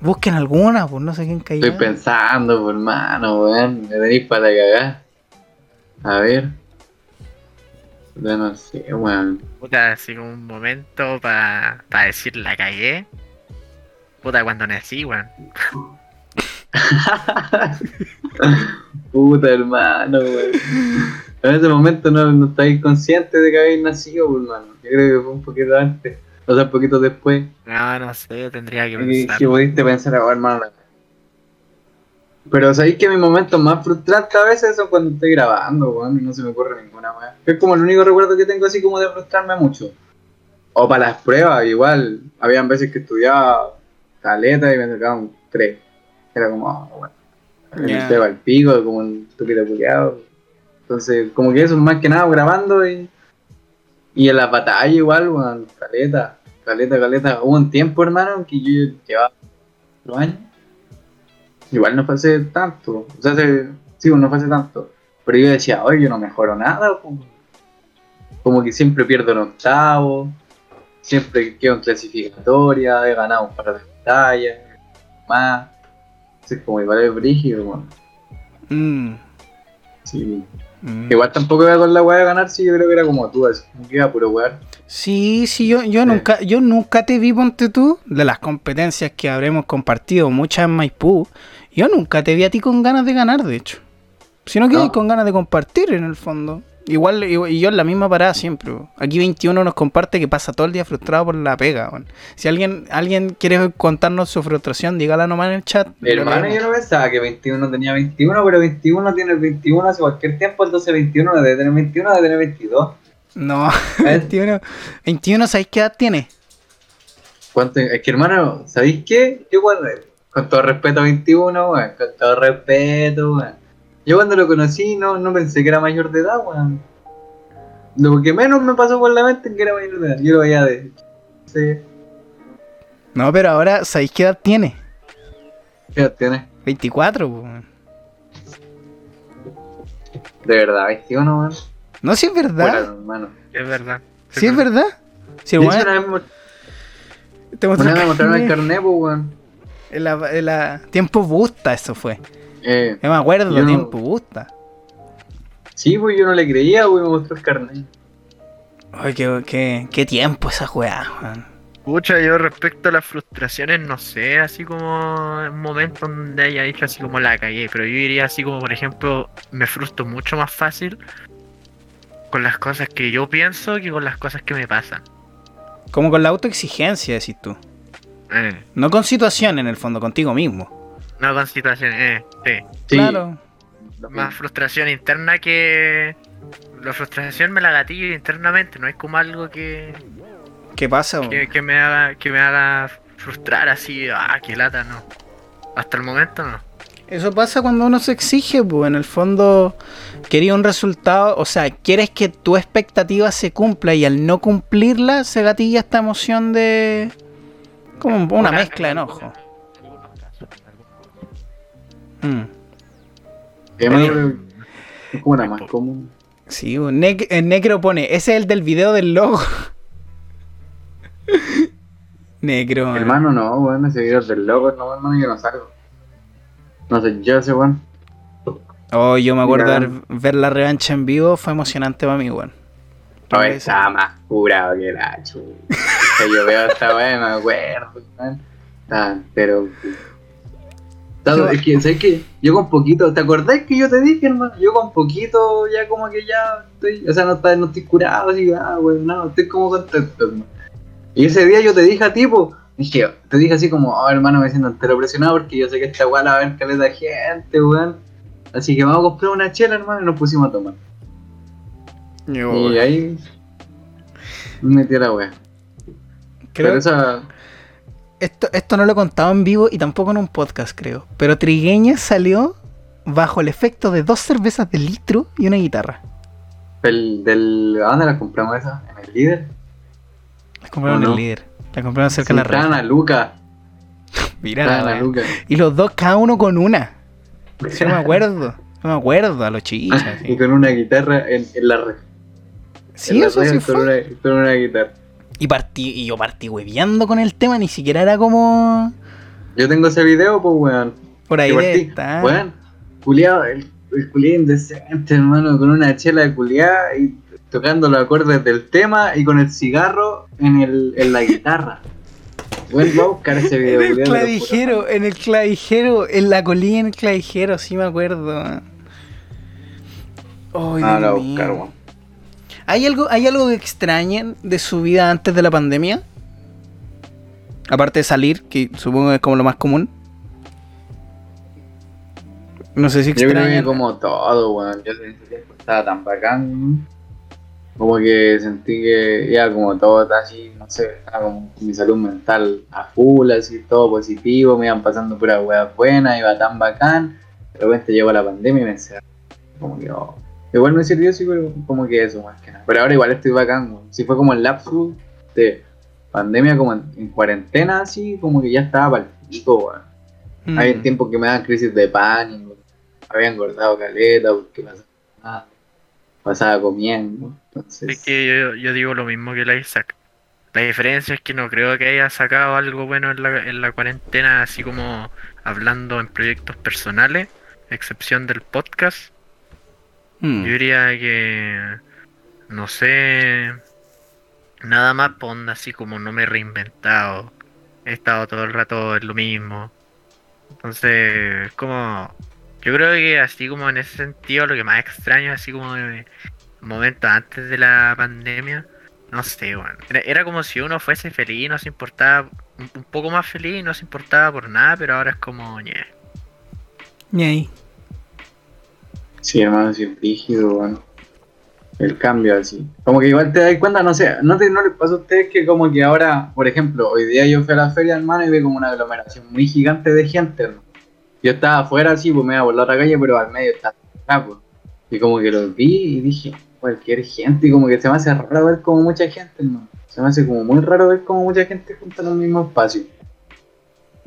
Busquen alguna, pues no sé quién cayó. Estoy pensando, pues, hermano, weón, me tenéis para cagar. A ver. Ya no sé, weón. Puta, así como un momento para decir la cagué. Puta, cuando nací, weón. Puta hermano, weón. En ese momento no, no estáis conscientes de que habéis nacido, pues, hermano. Yo creo que fue un poquito antes, o sea, un poquito después. No, no sé, tendría que pensar. que pudiste pensar, oh, hermano. la- Pero sabéis que mis momentos más frustrantes a veces son cuando estoy grabando, weón, y no se me ocurre ninguna weá. Es como el único recuerdo que tengo así como de frustrarme mucho. O para las pruebas, igual. Habían veces que estudiaba caleta y me sacaban tres. Era como, oh, bueno. Va el pico, como un estúpido culiado. Entonces, como que eso es más que nada grabando y. Y en las batallas igual, weón, caleta, caleta, caleta. Hubo un tiempo, hermano, que yo llevaba cuatro años. Igual no fue hace tanto. O sea, hace- sí, no fue hace tanto. Pero yo decía, oye, yo no mejoro nada. Como, como que siempre pierdo en octavo. Siempre quedo en clasificatoria. He ganado un par de batallas. Más. Entonces, como igual es brígido, weón. Mm, Sí. mm. Igual tampoco iba con la weá de ganar, sí, yo creo que era como tú, así. como que iba a puro wear. Sí, sí, yo, yo Sí. nunca, yo nunca te vi, ponte tú, de las competencias que habremos compartido, muchas en Maipú, yo nunca te vi a ti con ganas de ganar, de hecho. Sino que No. con ganas de compartir en el fondo. Igual, y yo en la misma parada siempre. Aquí 21 nos comparte que pasa todo el día frustrado por la pega. bon. Si alguien alguien quiere contarnos su frustración, dígala nomás en el chat. lo Hermano, yo no pensaba que 21 tenía 21, pero 21 tiene el 21 hace cualquier tiempo, entonces 21 no debe tener 21, debe tener 22. No, ¿Eh? 21, 21, ¿sabéis qué edad tiene? ¿Cuánto? Es que hermano, ¿sabéis qué? Yo cuando, con todo respeto a 21, weón, con todo respeto, weón. Yo cuando lo conocí no, no pensé que era mayor de edad, weón. Lo que menos me pasó por la mente es que era mayor de edad. Yo lo veía de... Sí, No, pero ahora, ¿sabéis qué edad tiene? ¿qué edad tiene? 24, po, weón. De verdad, 21, weón. No, si es verdad. hermano. Es verdad. Sí, es verdad. Si vez mo- te mostraron el carnet. weón. En la, en la- tiempo busta eso fue. Eh, Yo me acuerdo, Yo no- tiempo busta. sí, pues yo no le creía, güey, me mostró el carnet. Ay, qué, qué, qué tiempo esa weá, weón. Pucha, yo respecto a las frustraciones, no sé, así como un momento donde haya dicho así como la cagué, pero yo diría así como, por ejemplo, me frustro mucho más fácil con las cosas que yo pienso que con las cosas que me pasan. Como con la autoexigencia, decís tú. Eh, No con situación, en el fondo, contigo mismo. no con situaciones, eh, sí. Sí, Claro. Más frustración interna que... La frustración me la gatillo internamente, no es como algo que, ¿Qué pasa, que me haga que me haga frustrar así, ah, qué lata, no. Hasta el momento no. Eso pasa cuando uno se exige, pues en el fondo quería un resultado, o sea, quieres que tu expectativa se cumpla y al no cumplirla se gatilla esta emoción de... como una mezcla de enojo. Mm. es como una más común. Sí, un el negro pone, ese es el del video del logo. negro. man. Hermano, no, weón, ese video del loco, no, hermano, yo no salgo. No sé, yo ese weón. Oh, yo me acuerdo Ya. ver, ver la revancha en vivo, fue emocionante para mí, weón. No, Ese- estaba más curado que la chucha. Que yo veo esta weá y me acuerdo, weón. Ah, pero. Está- es que, ¿sabes qué? Yo con poquito, ¿te acordás que yo te dije, hermano? Yo con poquito ya como que ya estoy, o sea, no, está, no estoy curado, así, ah, güey, no, estoy como contento, hermano. Y ese día yo te dije a ti, po, dije, te dije así como, oh, hermano, me siento entero presionado porque yo sé que esta weá la va a ver caleta gente, weón. Así que vamos a comprar una chela, hermano, y nos pusimos a tomar. Y ahí me metí a la weá. Creo Pero esa, esto, esto no lo he contado en vivo y tampoco en un podcast, creo. Pero Trigueña salió bajo el efecto de dos cervezas de litro y una guitarra. del, del, ¿a dónde la compramos esa? ¿En el líder? La compraron ¿O en no? el líder. La compraron cerca Sí, de la red. a Luca. La wea. Luca. Y los dos, cada uno con una. Yo no me acuerdo. No me acuerdo, a los chichas. Y con una guitarra en, en la red. Sí, En eso red sí con fue. Una, con una guitarra. Y, partí, y yo partí hueveando con el tema, ni siquiera era como. Yo tengo ese video, pues, weón. Por ahí estar. Weón, culiado, el, el culiado indecente, hermano, con una chela de culiada y tocando los acordes del tema y con el cigarro en, el, en la guitarra. Weón, voy a buscar ese video, En el clavijero, en el clavijero, en la colina en el clavijero, sí me acuerdo. Ah, la buscar, weón. ¿Hay algo, ¿Hay algo que extrañen de su vida antes de la pandemia? Aparte de salir, que supongo que es como lo más común. No sé si Yo creo que extrañan. como todo, weón. Yo en ese tiempo estaba tan bacán. Como que sentí que iba como todo así, no sé, estaba como mi salud mental a full, así, todo positivo, me iban pasando puras weas buenas, iba tan bacán. De repente llegó la pandemia y me encerré. Como que, oh. Igual me sirvió, sí, pero como que eso, más que nada. Pero ahora igual estoy bacán, weón. Si fue como el lapsus de pandemia, como en, en cuarentena, así, como que ya estaba para el pico, weón. Mm. Había tiempos que me daban crisis de pánico, había engordado caleta porque pasaba, pasaba comiendo. Entonces, Es que yo, yo digo lo mismo que la Isaac. La diferencia es que no creo que haya sacado algo bueno en la, en la cuarentena, así como hablando en proyectos personales, excepción del podcast. Mm. Yo diría que, no sé, nada más ponda así como no me he reinventado. He estado todo el rato en lo mismo. Entonces, como, yo creo que así como en ese sentido, lo que más extraño, así como de momentos antes de la pandemia, no sé, bueno, era, era como si uno fuese feliz, no se importaba, un, un poco más feliz, no se importaba por nada, pero ahora es como, ñe. Sí, hermano, sí, rígido, bueno. El cambio así. Como que igual te das cuenta, no sé, ¿no, te, ¿no les pasa a ustedes que como que ahora, por ejemplo, hoy día yo fui a la feria, hermano, y vi como una aglomeración muy gigante de gente, hermano. Yo estaba afuera así, pues me iba por la otra calle, pero al medio estaba pues. Y como que los vi y dije, cualquier gente, y como que se me hace raro ver como mucha gente, hermano. Se me hace como muy raro ver como mucha gente junta en el mismo espacio.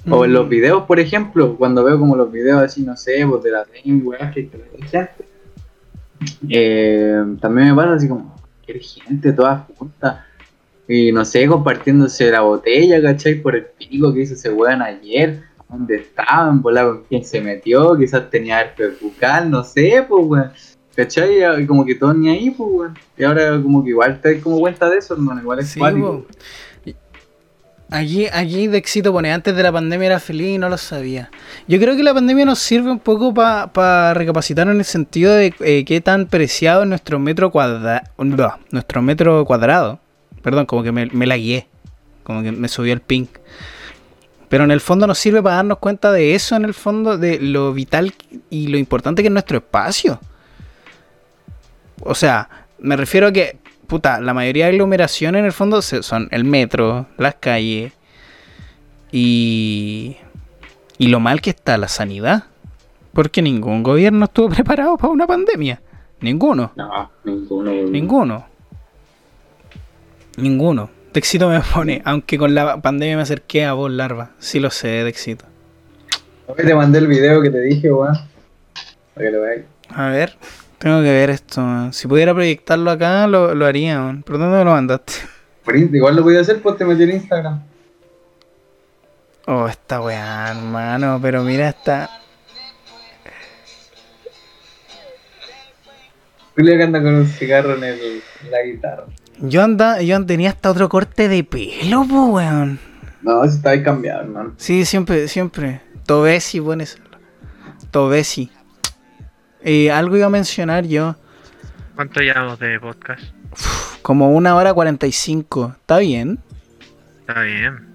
O en los Mm. videos, por ejemplo, cuando veo como los videos así, no sé, pues de la weas, que. Eh, también me pasa así como, cualquier gente, toda junta. Y no sé, compartiéndose la botella, ¿cachai? Por el pico que hizo ese weón ayer. ¿Dónde estaban? Volá, con quién se metió, quizás tenía herpes bucal, no sé, pues weón. ¿Cachai? Y como que todos ni ahí, pues weón. Y ahora como que igual te das como cuenta de eso, hermano. Igual es Sí, cuático. Aquí, aquí Dexito pone, antes de la pandemia era feliz y no lo sabía. Yo creo que la pandemia nos sirve un poco para recapacitar en el sentido de eh, qué tan preciado es nuestro metro cuadrado. nuestro metro cuadrado. Perdón, como que me, me la guié. Como que me subió el ping. Pero en el fondo nos sirve para darnos cuenta de eso, en el fondo, de lo vital y lo importante que es nuestro espacio. O sea, me refiero a que, puta, la mayoría de aglomeraciones en el fondo son el metro, las calles y, y lo mal que está la sanidad. Porque ningún gobierno estuvo preparado para una pandemia. Ninguno, No, ninguno. ninguno. Ninguno. Dexito me pone, aunque con la pandemia me acerqué a vos, larva. Sí lo sé, Dexito. Hoy te mandé el video que te dije, weón. Para que lo veáis. A ver, tengo que ver esto. man. Si pudiera proyectarlo acá, lo, lo haría. man. ¿Por dónde me lo mandaste? Por Igual lo podía hacer, pues te metí en Instagram. Oh, esta weá, hermano. Pero mira esta. Julio que anda con un cigarro en, el, en la guitarra. Yo anda, yo tenía hasta otro corte de pelo, po, weón. No, eso está ahí cambiado, hermano. Sí, siempre, siempre. Tobes y pones. Alberto Bessi. Eh, algo iba a mencionar yo. ¿Cuánto llevamos de podcast? Como una hora cuarenta y cinco. ¿Está bien? Está bien.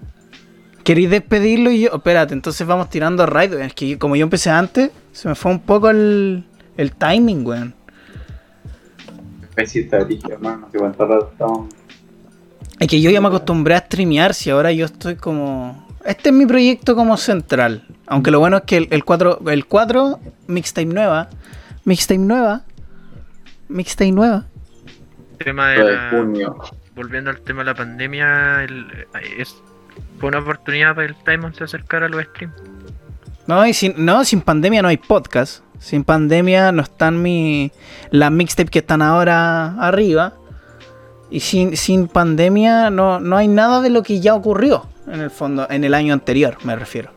¿Queréis despedirlo y yo? Espérate, entonces vamos tirando raid. Es que como yo empecé antes, se me fue un poco el, el timing, weón. Hermano. Es que yo ya me acostumbré a streamear, si ahora yo estoy como... Este es mi proyecto como central. Aunque lo bueno es que el, el 4, el 4, mixtape nueva, mixtape nueva, mixtape nueva. tema de Lo de la- junio. volviendo al tema de la pandemia, el- es fue una oportunidad para el Timon se acercar a los streams. No, y sin, no, sin pandemia no hay podcast. Sin pandemia no están mi, las mixtapes que están ahora arriba. Y sin, sin pandemia no, no hay nada de lo que ya ocurrió en el fondo, en el año anterior, me refiero.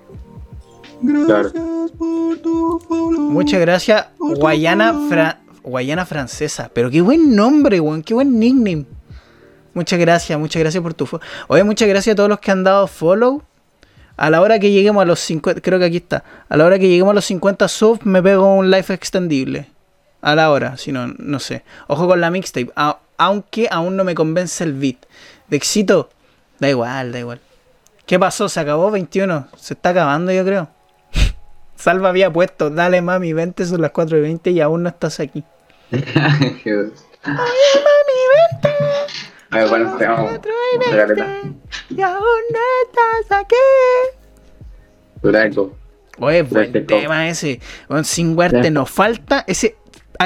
Claro. Muchas gracias, Guayana, Fra- Guayana Francesa. Pero qué buen nombre, weón, qué buen nickname. Muchas gracias, muchas gracias por tu follow. Oye, muchas gracias a todos los que han dado follow. A la hora que lleguemos a los 50, creo que aquí está. A la hora que lleguemos a los 50 subs, me pego un live extendible. A la hora, si no, no sé. Ojo con la mixtape. a- aunque aún no me convence el beat. De éxito, da igual, da igual. ¿Qué pasó? ¿Se acabó 21? Se está acabando, yo creo. Salva había puesto, dale mami, 20 son las 4 y 20 y aún no estás aquí. Qué- A ver, bueno, te amo. Y aún no estás aquí. Duraco. Oye, buen con- tema ese. Weón, sin huerte, Ya. nos falta ese.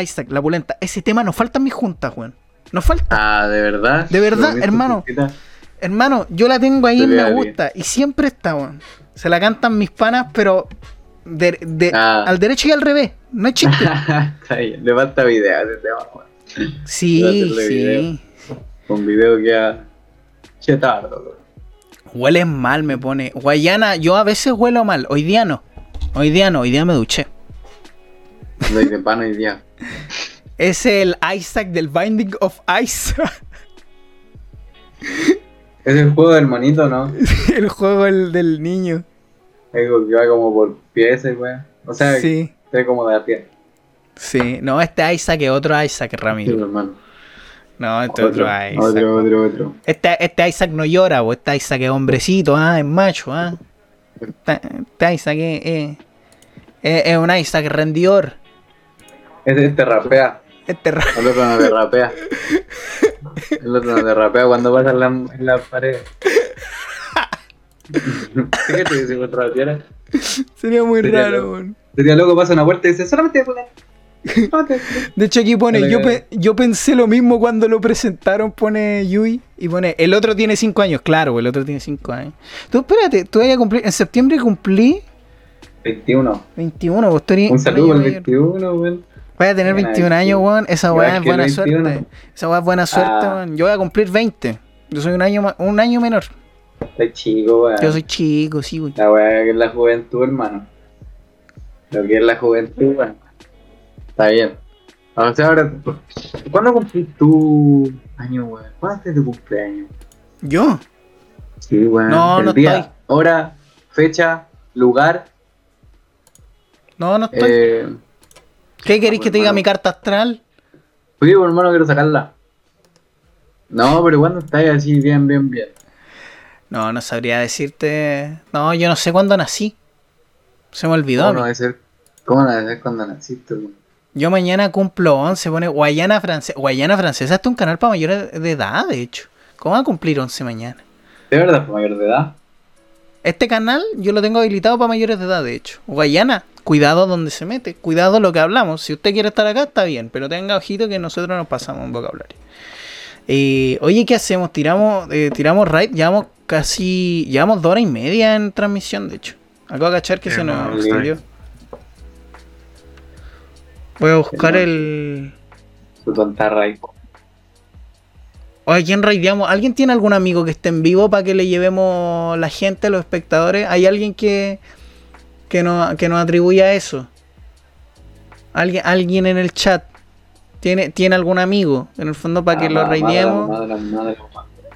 Isaac, la pulenta. Ese tema nos falta en mi junta, weón. Nos falta. Ah, ¿de verdad? De verdad, ¿Lo viste, hermano. chiquita? Hermano, yo la tengo ahí, Te me gusta. Y siempre está, weón. Se la cantan mis panas, pero. de- de- Ah. Al derecho y al revés. No es chiste. Está bien, le falta video a ese tema, weón. Sí, sí. video. Con video que a chetardo, weón. Hueles mal, me pone. Guayana, yo a veces huelo mal. Hoy día no. Hoy día no, hoy día me duché. Doy de pan hoy día. Es el Isaac del Binding of Ice. Es el juego del monito, ¿no? el juego el del niño. Algo que va como por piezas, weón. O sea, Sí, trae como de a pie. sí. No, este Isaac es otro Isaac, Sí, Ramiro. hermano. No, este es otro, Isaac. otro, otro, otro. Este, este Isaac no llora, bo. este Isaac es hombrecito, ah, es macho, ah. Este, este Isaac es, es, es- es un Isaac rendidor. Ese este rapea. Este ra- El otro no te rapea. El otro no te rapea cuando pasa en la, en la pared. ¿Qué te dice contra la tierra? sería muy Sería raro, weón. Sería loco, pasa una puerta y dice, solamente De hecho aquí pone, yo, pe- yo pensé lo mismo cuando lo presentaron, pone Yui, y pone, el otro tiene 5 años, claro, el otro tiene 5 años. Tú espérate, tú vayas a cumplir, en septiembre cumplí 21. 21, vos tú eres Un un saludo al mayor. 21, weón. Vaya a tener Buena, 21 años, 21. weón, esa weá es buena 21. suerte. Esa weá es buena suerte, Ah. weón. Yo voy a cumplir 20. Yo soy un año, un año menor. Está chico, weón. Yo soy chico, sí, güey. La weá que es la juventud, hermano. Lo que es la juventud, weón. Está bien. O sea, ahora, ¿cuándo cumplís tu año, weón? ¿Cuándo es tu cumpleaños? ¿Yo? Sí, weón. No, El no día, estoy. hora, fecha, lugar. No, no estoy. Eh, ¿Qué queréis que te diga mi carta astral? Oye, hermano, quiero sacarla. No, pero ¿cuándo estáis así bien, bien, bien? No, no sabría decirte. No, yo no sé cuándo nací. Se me olvidó. ¿Cómo no debe ser? ¿Cómo no debe ser cuando naciste? Yo mañana cumplo 11, pone Guayana Francesa. Guayana Francesa es un canal para mayores de edad, de hecho. ¿Cómo va a cumplir 11 mañana? ¿De verdad, fue mayor de edad? Este canal yo lo tengo habilitado para mayores de edad, de hecho. Guayana, cuidado donde se mete, cuidado lo que hablamos. Si usted quiere estar acá, está bien, pero tenga ojito que nosotros nos pasamos un vocabulario. Eh, oye, ¿qué hacemos? Tiramos, eh, tiramos raid, llevamos casi, llevamos dos horas y media en transmisión, de hecho. Acabo de cachar que se nos extendió. Voy a buscar el... Su tonta raíz. Oye, ¿quién raideamos? ¿Alguien tiene algún amigo que esté en vivo para que le llevemos la gente, los espectadores? ¿Hay alguien que, que, nos, que nos atribuya eso? ¿Alguien, alguien en el chat? ¿Tiene, ¿Tiene algún amigo? En el fondo para que lo Madre, madre, madre, madre.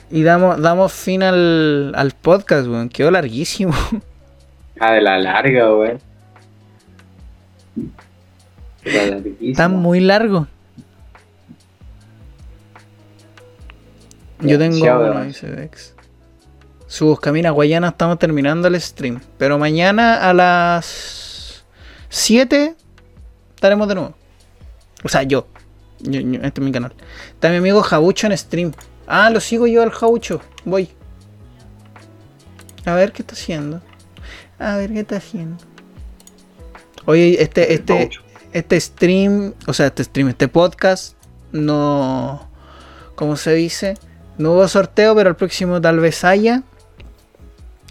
y damos, damos fin al, al podcast, weón. Quedó larguísimo. Ah, de la larga, weón. Está muy largo. Yo tengo uno, dice Dex. Su Camina Guayana estamos terminando el stream. Pero mañana a las 7 estaremos de nuevo. O sea, yo. Yo- yo- Este es mi canal. Está mi amigo Jabucho en stream. Ah, lo sigo yo al Jabucho. Voy. A ver qué está haciendo. A ver qué está haciendo. Oye, este, este, este stream, o sea, este stream, este podcast, no. ¿Cómo se dice? No hubo sorteo, pero el próximo tal vez haya.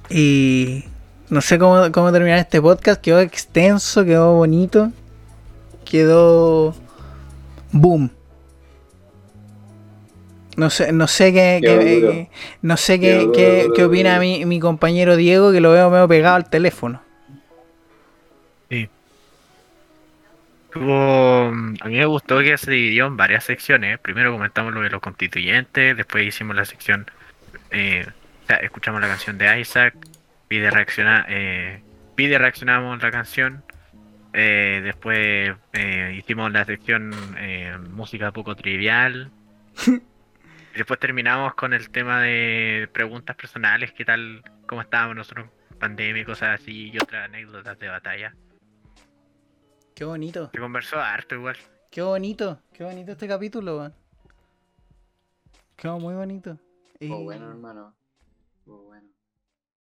Y no sé cómo, cómo terminar este podcast. Quedó extenso, quedó bonito. Quedó. Boom. No sé, no sé qué, no sé qué, qué- qué opina mi, mi compañero Diego, que lo veo medio pegado al teléfono. Sí. A mí me gustó que se dividió en varias secciones. Primero comentamos lo de los constituyentes, después hicimos la sección, eh, o sea, escuchamos la canción de Isaac, pide reacciona, eh, pide reaccionamos la canción, eh, después eh, hicimos la sección eh, música poco trivial. y después terminamos con el tema de preguntas personales, qué tal, cómo estábamos nosotros pandemia y cosas así, y otras anécdotas de batalla. Qué bonito. Se conversó harto igual. Qué bonito, qué bonito este capítulo. Quedó muy bonito. Y- bueno, hermano.